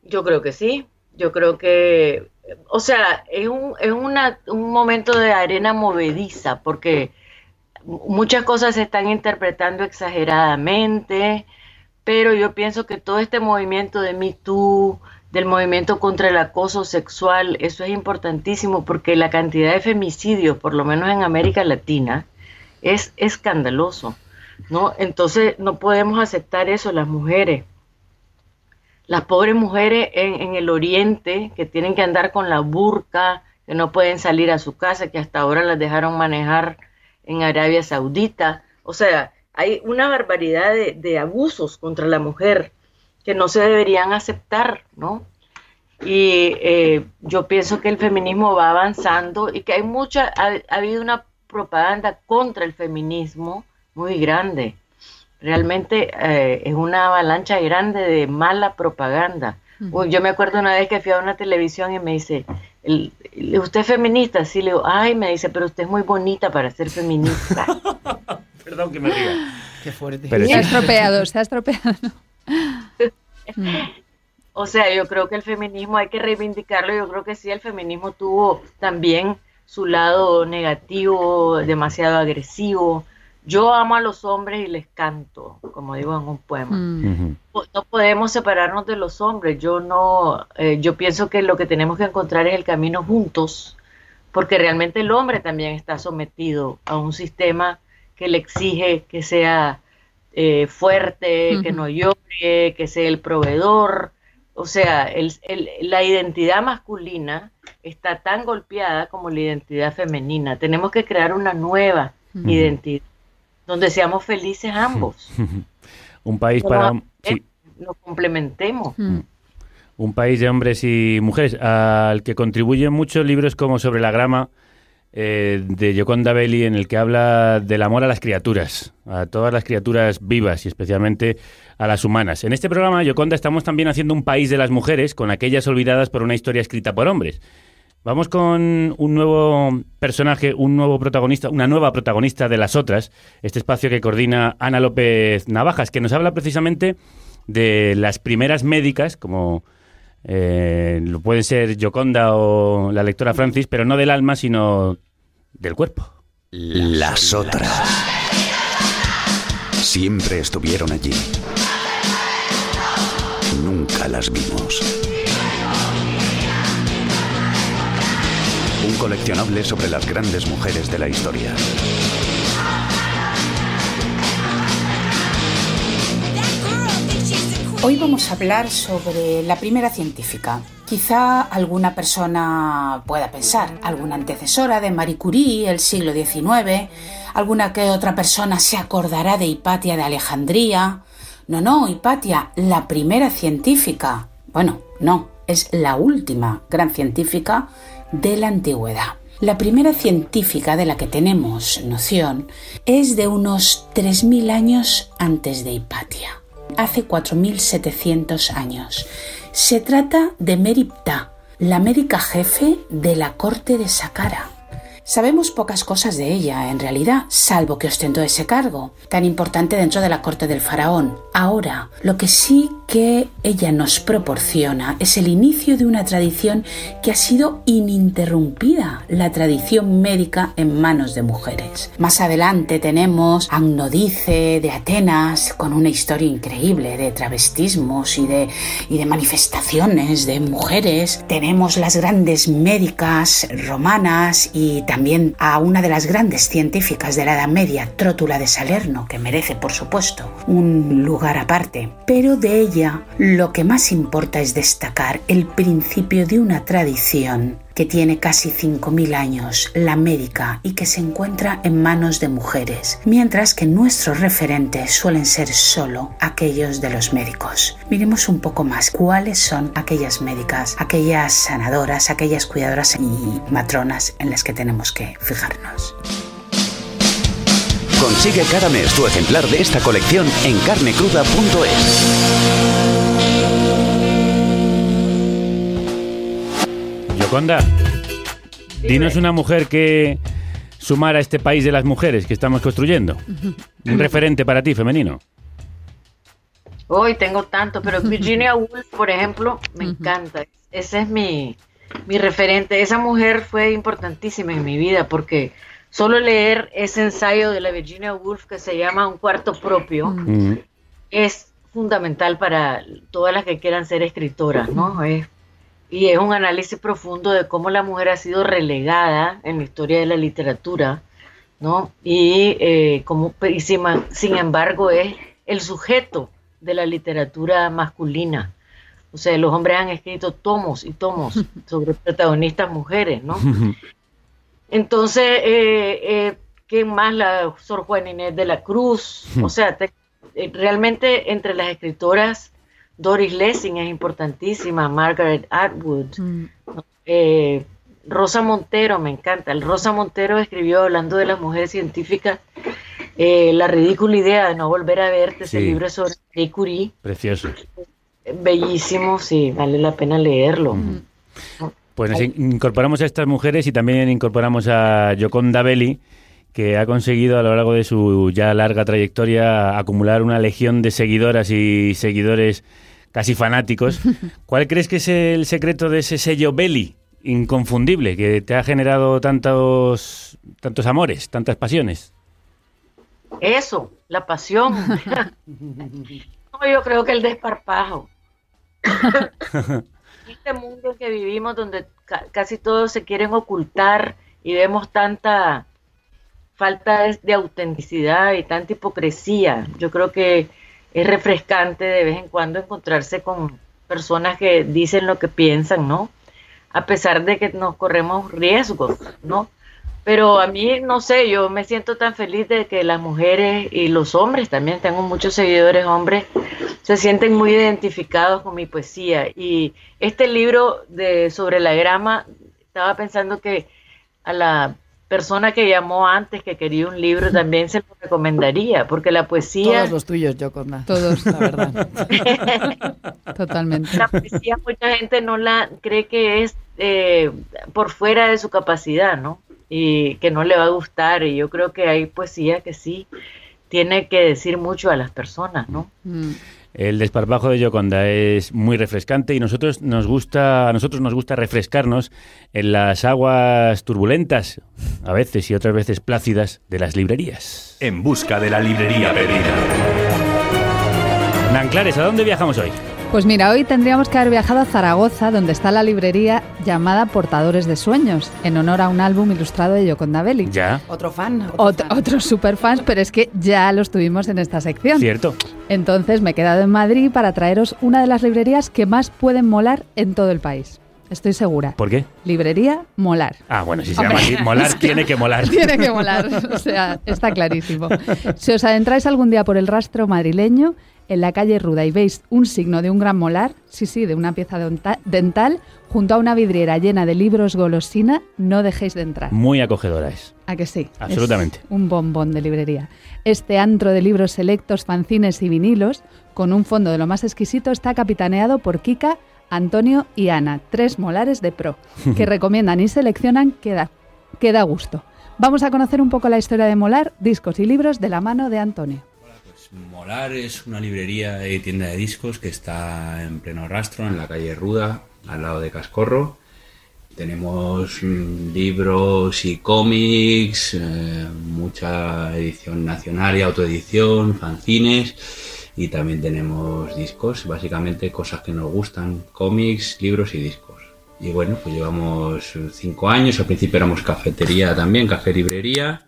Yo creo que sí. Yo creo que, o sea, es un, es una, un momento de arena movediza, porque muchas cosas se están interpretando exageradamente, pero yo pienso que todo este movimiento de Me Too, del movimiento contra el acoso sexual, eso es importantísimo porque la cantidad de femicidios, por lo menos en América Latina, es escandaloso, ¿no? Entonces no podemos aceptar eso las mujeres. Las pobres mujeres en, el oriente que tienen que andar con la burka, que no pueden salir a su casa, que hasta ahora las dejaron manejar en Arabia Saudita. O sea, hay una barbaridad de abusos contra la mujer que no se deberían aceptar, ¿no? Y eh, yo pienso que el feminismo va avanzando y que hay mucha, ha, ha habido una propaganda contra el feminismo muy grande. Realmente eh, es una avalancha grande de mala propaganda. Uy, Yo me acuerdo una vez que fui a una televisión y me dice, el- el- ¿usted es feminista? Sí, le digo, ay, me dice, pero usted es muy bonita para ser feminista. Perdón que me ría. Qué fuerte. Pero se ha estropeado, se ha estropeado. O sea, yo creo que el feminismo hay que reivindicarlo. Yo creo que sí, el feminismo tuvo también su lado negativo, demasiado agresivo. Yo amo a los hombres y les canto, como digo en un poema. Po- No podemos separarnos de los hombres. Yo no, eh, yo pienso que lo que tenemos que encontrar es el camino juntos, porque realmente el hombre también está sometido a un sistema que le exige que sea eh, fuerte, que no llore, que sea el proveedor. O sea, el- el- la identidad masculina está tan golpeada como la identidad femenina. Tenemos que crear una nueva identidad donde seamos felices ambos. Un país para... sí, Nos complementemos. un país de hombres y mujeres al que contribuyen muchos libros como Sobre la grama eh, de Yoconda Belli en el que habla del amor a las criaturas, a todas las criaturas vivas y especialmente a las humanas. En este programa, Yoconda, estamos también haciendo un país de las mujeres con aquellas olvidadas por una historia escrita por hombres. Vamos con un nuevo personaje, un nuevo protagonista, una nueva protagonista de las otras, este espacio que coordina Ana López Navajas, que nos habla precisamente de las primeras médicas, como eh, pueden ser Yoconda o la lectora Francis, pero no del alma, sino del cuerpo. Las otras. Siempre estuvieron allí. Nunca las vimos. Un coleccionable sobre las grandes mujeres de la historia. Hoy vamos a hablar sobre la primera científica. Quizá alguna persona pueda pensar, alguna antecesora de Marie Curie, el siglo XIX, alguna que otra persona se acordará de Hipatia de Alejandría. No, no, Hipatia, la primera científica. Bueno, no, es la última gran científica de la antigüedad. La primera científica de la que tenemos noción es de unos 3.000 años antes de Hipatia hace 4.700 años. Se trata de Meripta, la médica jefe de la corte de Saqqara. Sabemos pocas cosas de ella, en realidad, salvo que ostentó ese cargo, tan importante dentro de la corte del faraón. Ahora, lo que sí que ella nos proporciona es el inicio de una tradición que ha sido ininterrumpida, la tradición médica en manos de mujeres. Más adelante tenemos a Agnodice de Atenas, con una historia increíble de travestismos y de, manifestaciones de mujeres. Tenemos las grandes médicas romanas y también a una de las grandes científicas de la Edad Media, Trótula de Salerno, que merece, por supuesto, un lugar aparte. Pero de ella lo que más importa es destacar el principio de una tradición que tiene casi 5.000 años, la médica, y que se encuentra en manos de mujeres, mientras que nuestros referentes suelen ser solo aquellos de los médicos. Miremos un poco más cuáles son aquellas médicas, aquellas sanadoras, aquellas cuidadoras y matronas en las que tenemos que fijarnos. Consigue cada mes tu ejemplar de esta colección en carnecruda.es. Yoconda, dinos una mujer que sumara a este país de las mujeres que estamos construyendo. Un referente para ti, femenino. Hoy tengo tanto, pero Virginia Woolf, por ejemplo, me encanta. Ese es mi, mi referente. Esa mujer fue importantísima en mi vida porque solo leer ese ensayo de la Virginia Woolf que se llama Un cuarto propio Mm. es fundamental para todas las que quieran ser escritoras, ¿no? Es- y es un análisis profundo de cómo la mujer ha sido relegada en la historia de la literatura, ¿no? Y, eh, como, y sin, embargo es el sujeto de la literatura masculina. O sea, los hombres han escrito tomos y tomos sobre protagonistas mujeres, ¿no? Entonces, eh, eh, ¿quién más? La Sor Juana Inés de la Cruz. O sea, te- eh, realmente entre las escritoras, Doris Lessing es importantísima, Margaret Atwood, ¿no? Eh, Rosa Montero, me encanta. El Rosa Montero escribió, hablando de las mujeres científicas, eh, La ridícula idea de no volver a verte, ese libro sobre Marie Curie. Precioso. Bellísimo, sí, vale la pena leerlo. Pues nos incorporamos a estas mujeres y también incorporamos a Gioconda Belli, que ha conseguido a lo largo de su ya larga trayectoria acumular una legión de seguidoras y seguidores casi fanáticos. ¿Cuál crees que es el secreto de ese sello Belli inconfundible que te ha generado tantos, tantos amores, tantas pasiones? Eso, la pasión. no, yo creo que el desparpajo. este mundo en que vivimos, donde ca- casi todos se quieren ocultar y vemos tanta falta de, autenticidad y tanta hipocresía, yo creo que es refrescante de vez en cuando encontrarse con personas que dicen lo que piensan, ¿no? A pesar de que nos corremos riesgos, ¿no? Pero a mí, no sé, yo me siento tan feliz de que las mujeres y los hombres también, tengo muchos seguidores hombres, se sienten muy identificados con mi poesía. Y este libro de sobre la grama, estaba pensando que a la persona que llamó antes que quería un libro también se lo recomendaría, porque la poesía... Todos los tuyos, Yoconda. Todos, la verdad. Totalmente. La poesía mucha gente no la cree que es eh, por fuera de su capacidad, ¿no? Y que no le va a gustar. Y yo creo que hay poesía que sí tiene que decir mucho a las personas, ¿no? El desparpajo de Yoconda es muy refrescante y nosotros nos gusta, a nosotros nos gusta refrescarnos en las aguas turbulentas, a veces y otras veces plácidas, de las librerías. En busca de la librería perdida. Nanclares, ¿a dónde viajamos hoy? Pues mira, hoy tendríamos que haber viajado a Zaragoza, donde está la librería llamada Portadores de Sueños, en honor a un álbum ilustrado de Yoconda Belli. Ya. Otro fan. Ot- otros superfans, pero es que ya los tuvimos en esta sección. Cierto. Entonces me he quedado en Madrid para traeros una de las librerías que más pueden molar en todo el país. Estoy segura. ¿Por qué? Librería Molar. Ah, bueno, si se Hombre, llama así, molar, tiene que molar. Tiene que molar, o sea, está clarísimo. Si os adentráis algún día por el rastro madrileño, en la calle Ruda y veis un signo de un gran molar, sí, sí, de una pieza dental, junto a una vidriera llena de libros golosina, no dejéis de entrar. Muy acogedora es. ¿A que sí? Absolutamente. Es un bombón de librería. Este antro de libros selectos, fanzines y vinilos, con un fondo de lo más exquisito, está capitaneado por Kika, Antonio y Ana, tres molares de pro, que recomiendan y seleccionan que da, que da gusto. Vamos a conocer un poco la historia de Molar, discos y libros de la mano de Antonio. Molar es una librería y tienda de discos que está en pleno rastro, en la calle Ruda, al lado de Cascorro. Tenemos mm, libros y cómics, eh, mucha edición nacional y autoedición, fanzines y también tenemos discos, básicamente cosas que nos gustan, cómics, libros y discos. Y bueno, pues llevamos cinco años, al principio éramos cafetería también, café librería,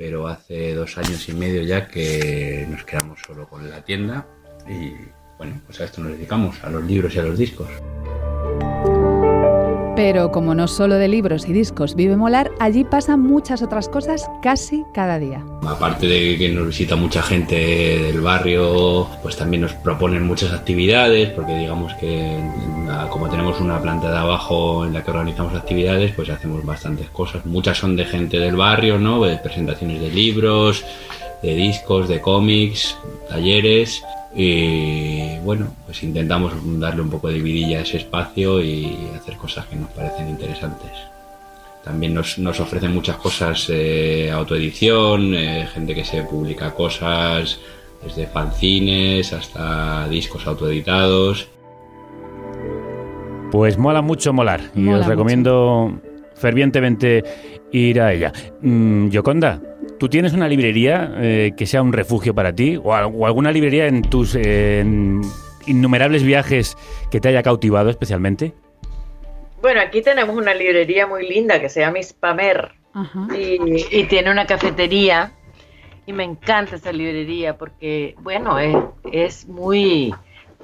pero hace dos años y medio ya que nos quedamos solo con la tienda y bueno, pues a esto nos dedicamos, a los libros y a los discos. Pero como no solo de libros y discos vive Molar, allí pasan muchas otras cosas casi cada día. Aparte de que nos visita mucha gente del barrio, pues también nos proponen muchas actividades, porque digamos que como tenemos una planta de abajo en la que organizamos actividades, pues hacemos bastantes cosas. Muchas son de gente del barrio, ¿no? Presentaciones de libros, de discos, de cómics, talleres. Y bueno, pues intentamos darle un poco de vidilla a ese espacio y hacer cosas que nos parecen interesantes. También nos, nos ofrecen muchas cosas, eh, autoedición, eh, gente que se publica cosas, desde fanzines hasta discos autoeditados. Pues mola mucho molar y Mola os recomiendo fervientemente ir a ella. Mm, Yoconda, ¿tú tienes una librería eh, que sea un refugio para ti? ¿O, al- o alguna librería en tus eh, en innumerables viajes que te haya cautivado especialmente? Bueno, aquí tenemos una librería muy linda que se llama Ispamer y, y tiene una cafetería y me encanta esa librería porque, bueno, es, es muy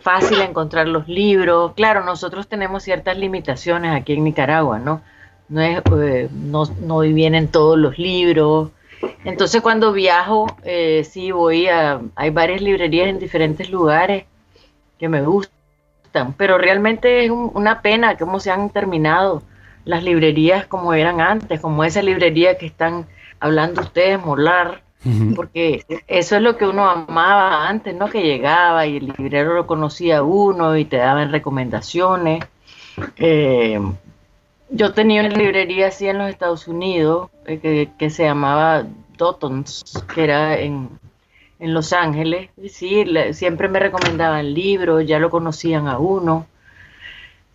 fácil encontrar los libros. Claro, nosotros tenemos ciertas limitaciones aquí en Nicaragua, ¿no? No, es, eh, no, no vienen todos los libros. Entonces cuando viajo, eh, sí voy a... Hay varias librerías en diferentes lugares que me gustan pero realmente es un- una pena cómo se han terminado las librerías como eran antes, como esa librería que están hablando ustedes, Molar, porque eso es lo que uno amaba antes, ¿no? Que llegaba y el librero lo conocía a uno y te daban recomendaciones. Eh, yo tenía una librería así en los Estados Unidos eh, que, se llamaba Dotton's, que era en, en Los Ángeles. Sí, siempre me recomendaban libros, ya lo conocían a uno.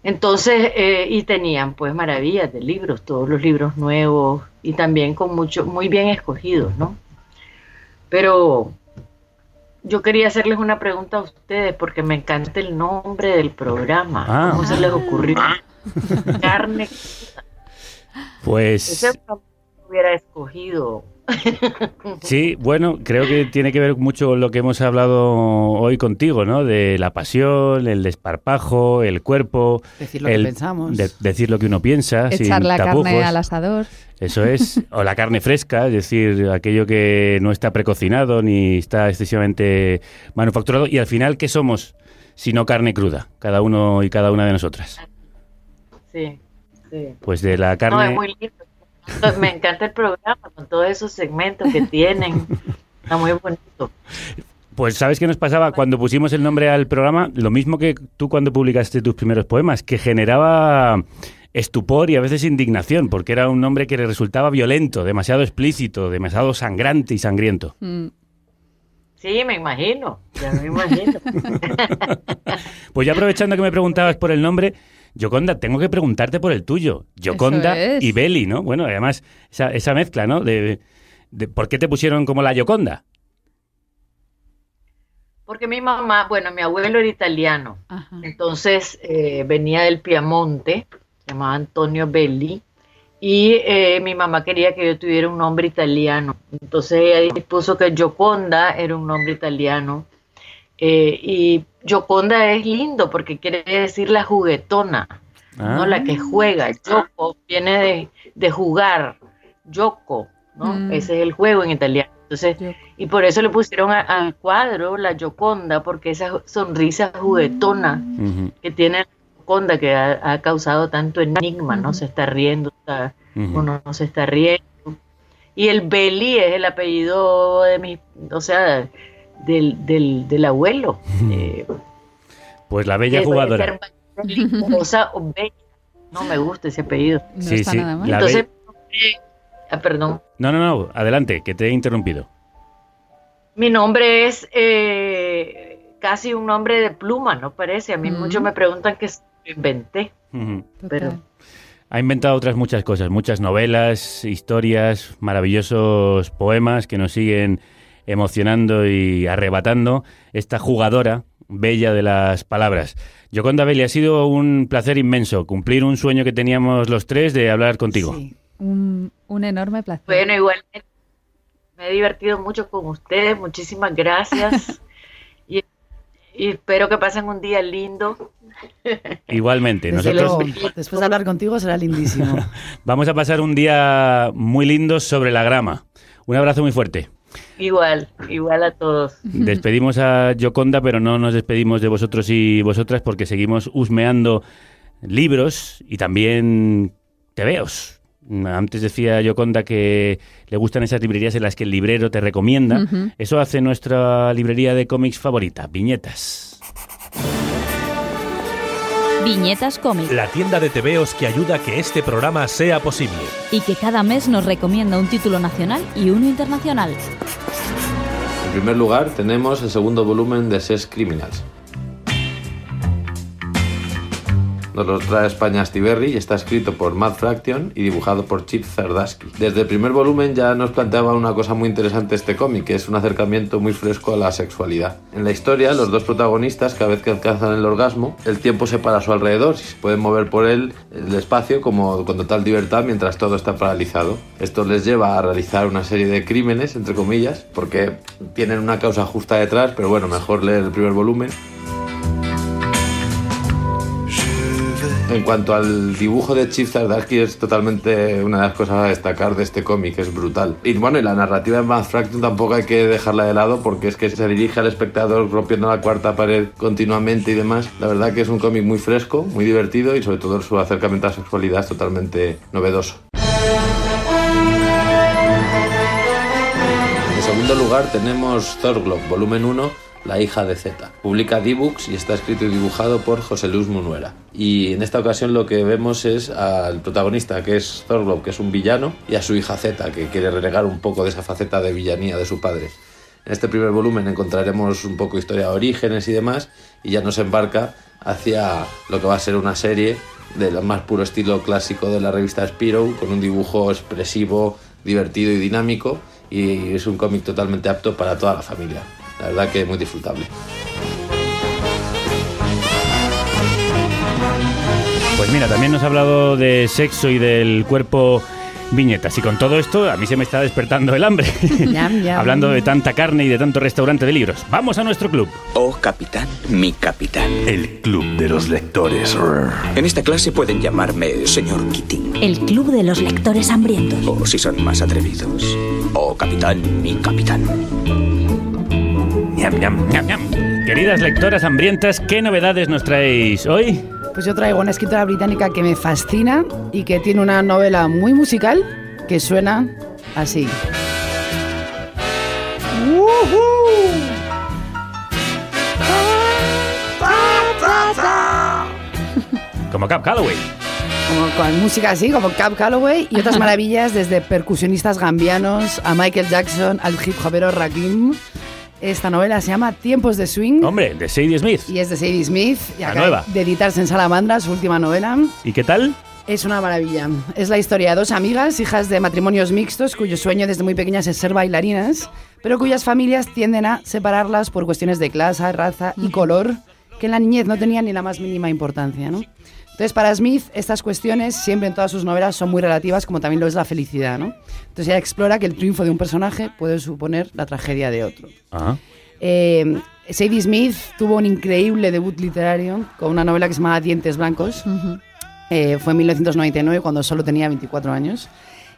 Entonces, eh, y tenían pues maravillas de libros, todos los libros nuevos y también con mucho, muy bien escogidos, ¿no? Pero yo quería hacerles una pregunta a ustedes porque me encanta el nombre del programa. Ah. ¿Cómo se les ocurrió? Carne. Pues Ese hubiera escogido. sí, bueno, creo que tiene que ver mucho con lo que hemos hablado hoy contigo, ¿no? De la pasión, el desparpajo, el cuerpo. Decir lo que pensamos. de- decir lo que uno piensa, Echar sin la tapujos. carne al asador. Eso es, o la carne fresca, es decir, aquello que no está precocinado ni está excesivamente manufacturado. Y al final, ¿qué somos si no carne cruda? Cada uno y cada una de nosotras. Sí, sí. Pues de la No, carne... es muy lindo. Me encanta el programa con todos esos segmentos que tienen. Está muy bonito. Pues sabes qué nos pasaba cuando pusimos el nombre al programa, lo mismo que tú cuando publicaste tus primeros poemas, que generaba estupor y a veces indignación, porque era un nombre que le resultaba violento, demasiado explícito, demasiado sangrante y sangriento. Mm. Sí, me imagino. Ya me imagino. Pues ya aprovechando que me preguntabas por el nombre, Yoconda, tengo que preguntarte por el tuyo. Yoconda es. y Beli, ¿no? Bueno, además, esa, esa mezcla, ¿no? De, de- ¿Por qué te pusieron como la Yoconda? Porque mi mamá, bueno, mi abuelo era italiano. Entonces eh, venía del Piamonte, se llamaba Antonio Belli. Y eh, mi mamá quería que yo tuviera un nombre italiano. Entonces ella dispuso que Gioconda era un nombre italiano. Eh, y Gioconda es lindo porque quiere decir la juguetona, no la que juega. Gioco viene de, de jugar, Gioco, ¿no? Mm. Ese es el juego en italiano. Entonces, y por eso le pusieron a- al cuadro la Gioconda, porque esa sonrisa juguetona que tiene la Gioconda que ha, ha causado tanto enigma, ¿no? Se está riendo, está- uno no se está riendo. Y el Beli es el apellido de mi, o sea, del, del, del abuelo. Eh, Pues la bella puede jugadora. Bella. No me gusta ese apellido. Sí, sí, la Entonces, be- eh, ah, perdón. No, no, no, adelante, que te he interrumpido. Mi nombre es eh, casi un nombre de pluma, ¿no parece? A mí muchos me preguntan que inventé, pero Ha inventado otras muchas cosas, muchas novelas, historias, maravillosos poemas que nos siguen emocionando y arrebatando esta jugadora bella de las palabras. Yoconda Belli, ha sido un placer inmenso cumplir un sueño que teníamos los tres de hablar contigo. Un, un enorme placer. bueno, igualmente me he divertido mucho con ustedes, muchísimas gracias y, y espero que pasen un día lindo. Igualmente, Desde nosotros luego, después de hablar contigo será lindísimo. vamos a pasar un día muy lindo sobre la grama. Un abrazo muy fuerte. Igual, igual a todos. Despedimos a Yoconda, pero no nos despedimos de vosotros y vosotras porque seguimos husmeando libros y también tebeos. Antes decía Yoconda que le gustan esas librerías en las que el librero te recomienda. Eso hace nuestra librería de cómics favorita, Viñetas. Viñetas Cómic. La tienda de tebeos que ayuda a que este programa sea posible. Y que cada mes nos recomienda un título nacional y uno internacional. En primer lugar, tenemos el segundo volumen de Sex Criminals. Nos lo trae España Stiberri y está escrito por Matt Fraction y dibujado por Chip Zdarsky. Desde el primer volumen ya nos planteaba una cosa muy interesante este cómic, que es un acercamiento muy fresco a la sexualidad. En la historia, los dos protagonistas, cada vez que alcanzan el orgasmo, el tiempo se para a su alrededor y se pueden mover por él el espacio como con total libertad mientras todo está paralizado. Esto les lleva a realizar una serie de crímenes, entre comillas, porque tienen una causa justa detrás, pero bueno, mejor leer el primer volumen. En cuanto al dibujo de Chip Zdarsky es totalmente una de las cosas a destacar de este cómic, es brutal. Y bueno, y la narrativa de Matt Fraction tampoco hay que dejarla de lado porque es que se dirige al espectador rompiendo la cuarta pared continuamente y demás. La verdad que es un cómic muy fresco, muy divertido y sobre todo su acercamiento a la sexualidad es totalmente novedoso. En segundo lugar tenemos Thorglove, volumen 1, la hija de Z. Publica D-Books y está escrito y dibujado por José Luis Munuera. Y en esta ocasión lo que vemos es al protagonista, que es Thorglove, que es un villano, y a su hija Z, que quiere renegar un poco de esa faceta de villanía de su padre. En este primer volumen encontraremos un poco historia de orígenes y demás, y ya nos embarca hacia lo que va a ser una serie del más puro estilo clásico de la revista Spiro, con un dibujo expresivo, divertido y dinámico, y es un cómic totalmente apto para toda la familia. La verdad que es muy disfrutable. Pues mira, también nos ha hablado de sexo y del cuerpo viñetas. Y con todo esto, a mí se me está despertando el hambre. Hablando de tanta carne y de tanto restaurante de libros. Vamos a nuestro club. Oh, capitán, mi capitán. El club de los lectores. En esta clase pueden llamarme señor Keating. El club de los lectores hambrientos. O si son más atrevidos. Oh, capitán, mi capitán. Ñam, ñam, ñam, ñam. Queridas lectoras hambrientas, ¿qué novedades nos traéis hoy? Pues yo traigo una escritora británica que me fascina y que tiene una novela muy musical que suena así. Como Cap Calloway. Como con música así, como Cab Calloway y otras maravillas desde percusionistas gambianos a Michael Jackson al hip hopero Rakim. Esta novela se llama Tiempos de Swing Hombre, de Sadie Smith. y es de Sadie Smith y La acaba nueva. de editarse en Salamandra, su última novela. ¿Y qué tal? Es una maravilla. Es la historia de dos amigas, hijas de matrimonios mixtos, cuyo sueño desde muy pequeñas es ser bailarinas, pero cuyas familias tienden a separarlas por cuestiones de clase, raza y color, que en la niñez no tenían ni la más mínima importancia. ¿no? Entonces, para Smith, estas cuestiones, siempre en todas sus novelas, son muy relativas, como también lo es la felicidad. ¿no? Entonces, ella explora que el triunfo de un personaje puede suponer la tragedia de otro. Ajá. Eh, Sadie Smith tuvo un increíble debut literario con una novela que se llamaba Dientes Blancos. Eh, fue en 1999 cuando solo tenía 24 años.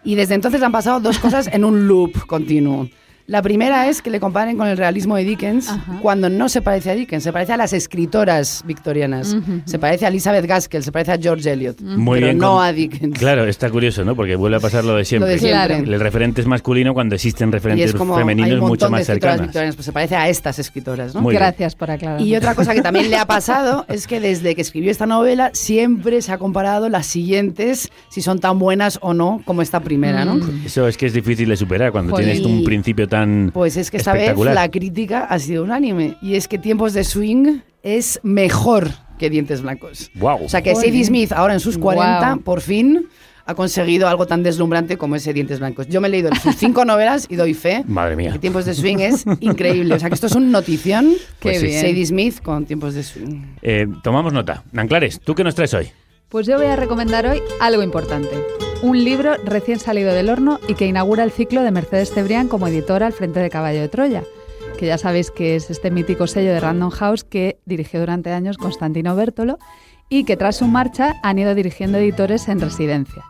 Y desde entonces han pasado dos cosas en un loop continuo. La primera es que le comparen con el realismo de Dickens cuando no se parece a Dickens, se parece a las escritoras victorianas. Se parece a Elizabeth Gaskell, se parece a George Eliot, Muy pero bien. no con- a Dickens. Claro, está curioso, ¿no? Porque vuelve a pasar lo de siempre. Lo de siempre. El referente es masculino cuando existen Y referentes es como hay femeninos un mucho más victorianas, pues se parece a estas escritoras, ¿no? Muy bien. Gracias por aclarar. Y otra cosa que también le ha pasado es que desde que escribió esta novela siempre se ha comparado las siguientes, si son tan buenas o no como esta primera, ¿no? Eso es que es difícil de superar cuando Joder. tienes un principio tan Pues es que esta vez la crítica ha sido unánime y es que Tiempos de Swing es mejor que Dientes Blancos. Guau. O sea que. Sadie Smith ahora en sus 40 Guau. por fin ha conseguido algo tan deslumbrante como ese Dientes Blancos. Yo me he leído sus cinco novelas y doy fe Madre mía. que Tiempos de Swing es increíble. O sea que esto es un notición. Pues sí. Sadie Smith con Tiempos de Swing. Eh, tomamos nota. Nanclares, ¿tú qué nos traes hoy? Pues yo voy a recomendar hoy algo importante. Un libro recién salido del horno y que inaugura el ciclo de Mercedes Cebrián como editora al frente de Caballo de Troya, que ya sabéis que es este mítico sello de Random House que dirigió durante años Constantino Bertolo y que tras su marcha han ido dirigiendo editores en residencia.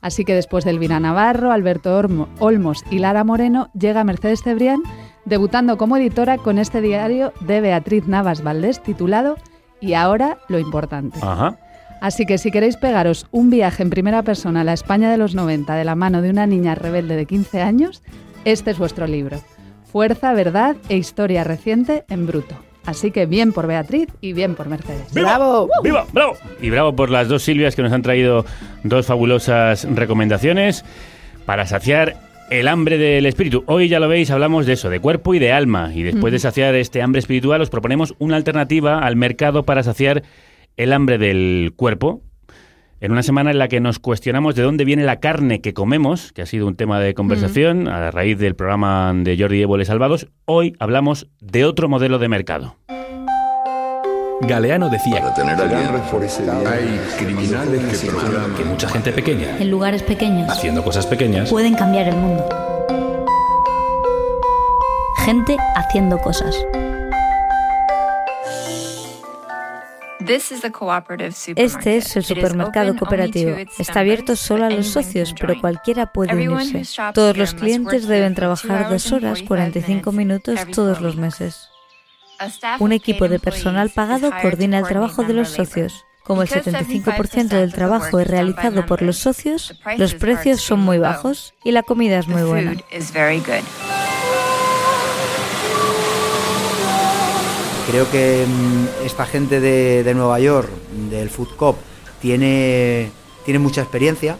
Así que después de Elvira Navarro, Alberto Olmos y Lara Moreno, llega Mercedes Cebrián debutando como editora con este diario de Beatriz Navas Valdés titulado Y ahora lo importante. Ajá. Así que si queréis pegaros un viaje en primera persona a la España de los 90 de la mano de una niña rebelde de 15 años, este es vuestro libro. Fuerza, verdad e historia reciente en bruto. Así que bien por Beatriz y bien por Mercedes. ¡Bravo! ¡Viva! ¡Bravo! Y bravo por las dos Silvias que nos han traído dos fabulosas recomendaciones para saciar el hambre del espíritu. Hoy ya lo veis, hablamos de eso, de cuerpo y de alma. Y después de Ujú. saciar este hambre espiritual, os proponemos una alternativa al mercado para saciar el hambre del cuerpo. En una semana en la que nos cuestionamos de dónde viene la carne que comemos, que ha sido un tema de conversación a raíz del programa de Jordi Évole Salvados, hoy hablamos de otro modelo de mercado. Galeano decía Hay criminales que programan. que mucha gente pequeña, En lugares pequeños haciendo cosas pequeñas, pueden cambiar el mundo. Gente haciendo cosas. Este es el supermercado cooperativo. Está abierto solo a los socios, pero cualquiera puede unirse. Todos los clientes deben trabajar dos horas, 45 minutos todos los meses. Un equipo de personal pagado coordina el trabajo de los socios. Como el 75% del trabajo es realizado por los socios, los precios son muy bajos y la comida es muy buena. Creo que mm, esta gente de, de Nueva York, del Food Cop, tiene, tiene mucha experiencia,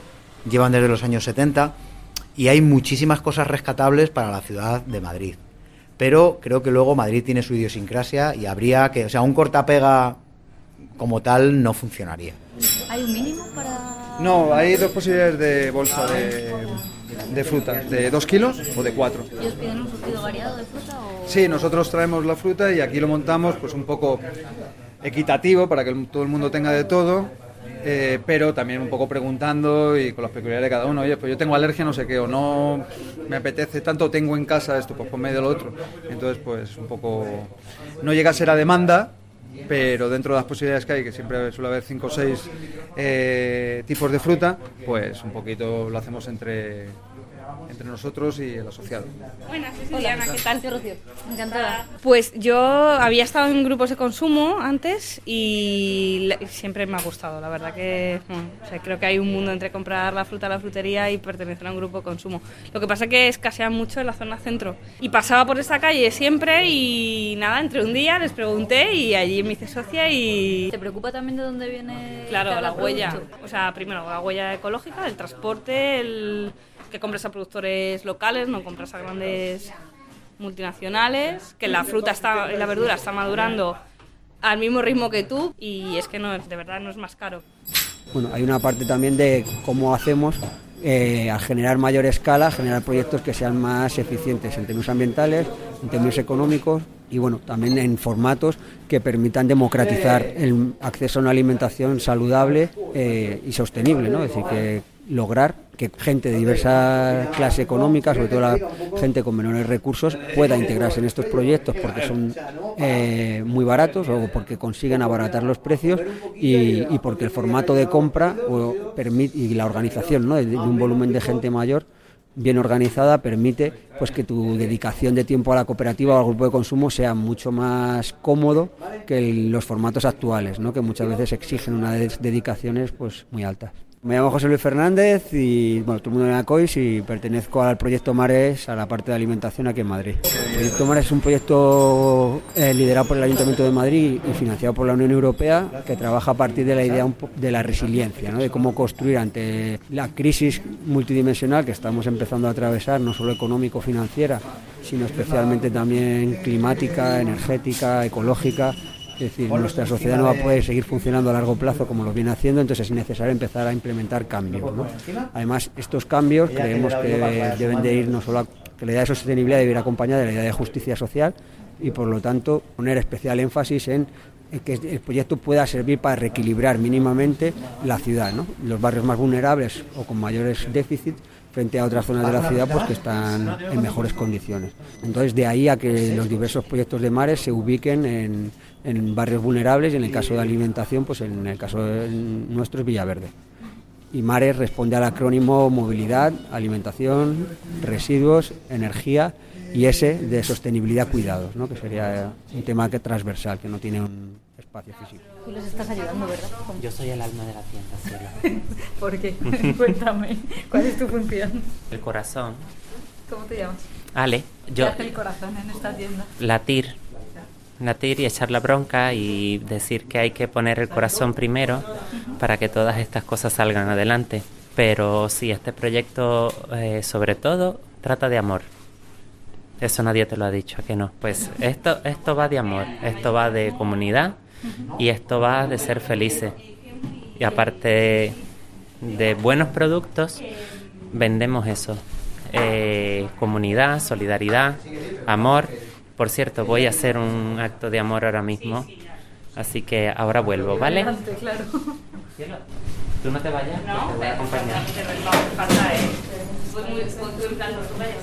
llevan desde los años 70 y hay muchísimas cosas rescatables para la ciudad de Madrid. Pero creo que luego Madrid tiene su idiosincrasia y habría que, o sea, un cortapega como tal no funcionaría. ¿Hay un mínimo para...? No, hay dos posibilidades de bolsa de, de fruta, de dos kilos o de cuatro. ¿Y os piden un surtido variado de fruta o...? Sí, nosotros traemos la fruta y aquí lo montamos pues un poco equitativo para que todo el mundo tenga de todo, eh, pero también un poco preguntando y con las peculiaridades de cada uno. Oye, pues yo tengo alergia, no sé qué, o no me apetece tanto, tengo en casa esto, pues ponme de lo otro. Entonces, pues un poco... No llega a ser a demanda, pero dentro de las posibilidades que hay, que siempre suele haber cinco o seis eh, tipos de fruta, pues un poquito lo hacemos entre, entre nosotros y el asociado. Buenas, soy Diana, ¿qué tal? Rocío. Encantada. Pues yo había estado en grupos de consumo antes y siempre me ha gustado, la verdad que bueno, o sea, creo que hay un mundo entre comprar la fruta a la frutería y pertenecer a un grupo de consumo. Lo que pasa es que escasean mucho en la zona centro. Y pasaba por esta calle siempre y nada, entre un día les pregunté y allí me hice socia y... ¿Te preocupa también de dónde viene Claro, cada la huella. producto? O sea, primero la huella ecológica, el transporte, el que compres a productores locales, no compras a grandes multinacionales, que la fruta está, la verdura está madurando al mismo ritmo que tú y es que no, de verdad no es más caro. Bueno, hay una parte también de cómo hacemos eh, al generar mayor escala, generar proyectos que sean más eficientes en términos ambientales, en términos económicos y bueno, también en formatos que permitan democratizar el acceso a una alimentación saludable eh, y sostenible, ¿no? Es decir, que lograr que gente de diversa clase económica, sobre todo la gente con menores recursos, pueda integrarse en estos proyectos porque son eh, muy baratos o porque consiguen abaratar los precios y, porque el formato de compra permite, y la organización ¿no? de, un volumen de gente mayor bien organizada permite pues que tu dedicación de tiempo a la cooperativa o al grupo de consumo sea mucho más cómodo que los formatos actuales, ¿no? que muchas veces exigen unas dedicaciones pues muy altas. Me llamo José Luis Fernández y bueno, todo el mundo me llama COIS y pertenezco al proyecto Mares, a la parte de alimentación aquí en Madrid. El proyecto Mares es un proyecto eh, liderado por el Ayuntamiento de Madrid y financiado por la Unión Europea que trabaja a partir de la idea de la resiliencia, de cómo construir ante la crisis multidimensional que estamos empezando a atravesar, no solo económico-financiera, sino especialmente también climática, energética, ecológica. Es decir, nuestra sociedad no va a poder seguir funcionando a largo plazo como lo viene haciendo, entonces es necesario empezar a implementar cambios. ¿no? Además, estos cambios creemos que deben de ir no solo a que la idea de sostenibilidad debe ir acompañada de la idea de justicia social y por lo tanto poner especial énfasis en que el proyecto pueda servir para reequilibrar mínimamente la ciudad, ¿no? los barrios más vulnerables o con mayores déficits frente a otras zonas de la ciudad pues que están en mejores condiciones. Entonces de ahí a que los diversos proyectos de mares se ubiquen en, barrios vulnerables y en el caso de alimentación, pues en el caso de- nuestro es Villaverde. Y Mares responde al acrónimo movilidad, alimentación, residuos, energía y ese de sostenibilidad cuidados, ¿no? que sería un tema que transversal, que no tiene un espacio físico. Tú les estás ayudando, ¿verdad? ¿Cómo? Yo soy el alma de la tienda, Cielo. ¿Por qué? Cuéntame. ¿Cuál es tu función? El corazón. ¿Cómo te llamas? Ale, ¿Qué yo hace el corazón en esta tienda? latir. Latir y echar la bronca y decir que hay que poner el corazón primero para que todas estas cosas salgan adelante. Pero sí, este proyecto eh, sobre todo trata de amor. Eso nadie te lo ha dicho, ¿a que no? Pues esto, esto va de amor, esto va de comunidad Y esto va de ser felices. Y aparte de buenos productos, vendemos eso. Eh, comunidad, solidaridad, amor. Por cierto, voy a hacer un acto de amor ahora mismo. Así que ahora vuelvo, ¿vale? ¿Tú no te vayas? No, te voy a acompañar.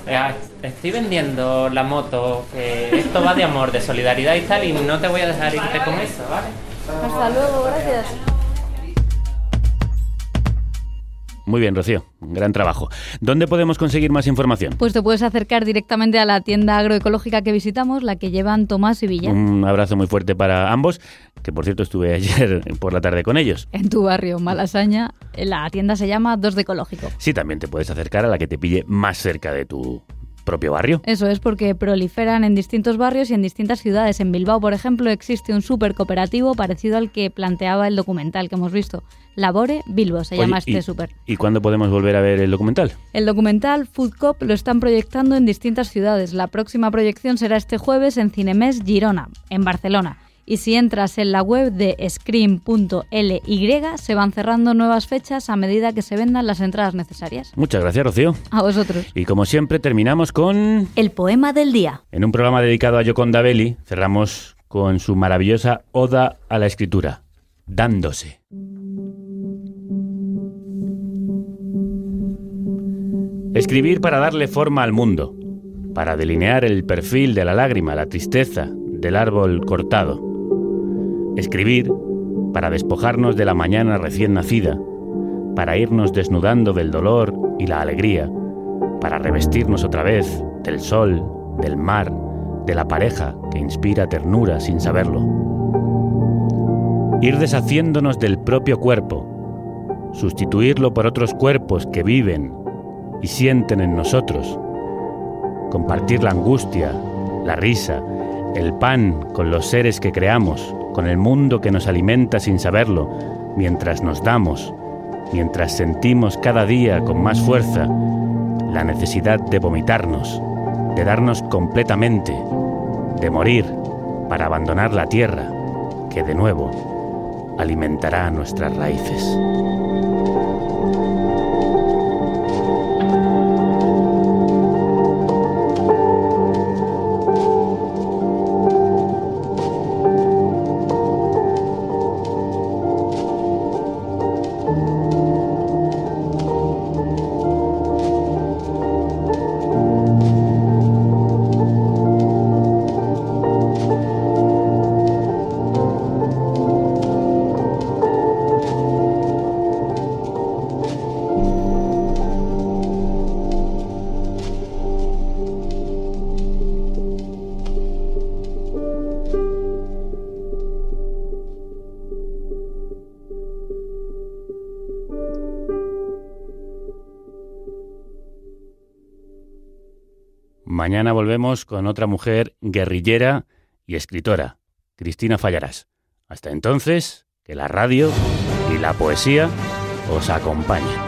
Eh, estoy vendiendo la moto, que esto va de amor, de solidaridad y tal, y no te voy a dejar irte con eso, ¿vale? Hasta luego, gracias. Muy bien, Rocío. Gran trabajo. ¿Dónde podemos conseguir más información? Pues te puedes acercar directamente a la tienda agroecológica que visitamos, la que llevan Tomás y Villa. Un abrazo muy fuerte para ambos, que por cierto estuve ayer por la tarde con ellos. En tu barrio, Malasaña, la tienda se llama Dos de Ecológico. Sí, también te puedes acercar a la que te pille más cerca de tu propio barrio. Eso es porque proliferan en distintos barrios y en distintas ciudades. En Bilbao, por ejemplo, existe un súper cooperativo parecido al que planteaba el documental que hemos visto. Labore Bilbo se Oye, llama este y- súper. ¿Y cuándo podemos volver a ver el documental? El documental Food Cop lo están proyectando en distintas ciudades. La próxima proyección será este jueves en Cinemes Girona, en Barcelona. Y si entras en la web de scream.ly, se van cerrando nuevas fechas a medida que se vendan las entradas necesarias. Muchas gracias, Rocío. A vosotros. Y como siempre, terminamos con... El poema del día. En un programa dedicado a Yoconda Belli, cerramos con su maravillosa Oda a la Escritura, Dándose. Escribir para darle forma al mundo, para delinear el perfil de la lágrima, la tristeza del árbol cortado. Escribir para despojarnos de la mañana recién nacida, para irnos desnudando del dolor y la alegría, para revestirnos otra vez del sol, del mar, de la pareja que inspira ternura sin saberlo. Ir deshaciéndonos del propio cuerpo, sustituirlo por otros cuerpos que viven y sienten en nosotros. Compartir la angustia, la risa, el pan con los seres que creamos, con el mundo que nos alimenta sin saberlo, mientras nos damos, mientras sentimos cada día con más fuerza la necesidad de vomitarnos, de darnos completamente, de morir para abandonar la tierra que de nuevo alimentará nuestras raíces. Mañana volvemos con otra mujer guerrillera y escritora, Cristina Fallarás. Hasta entonces, que la radio y la poesía os acompañen.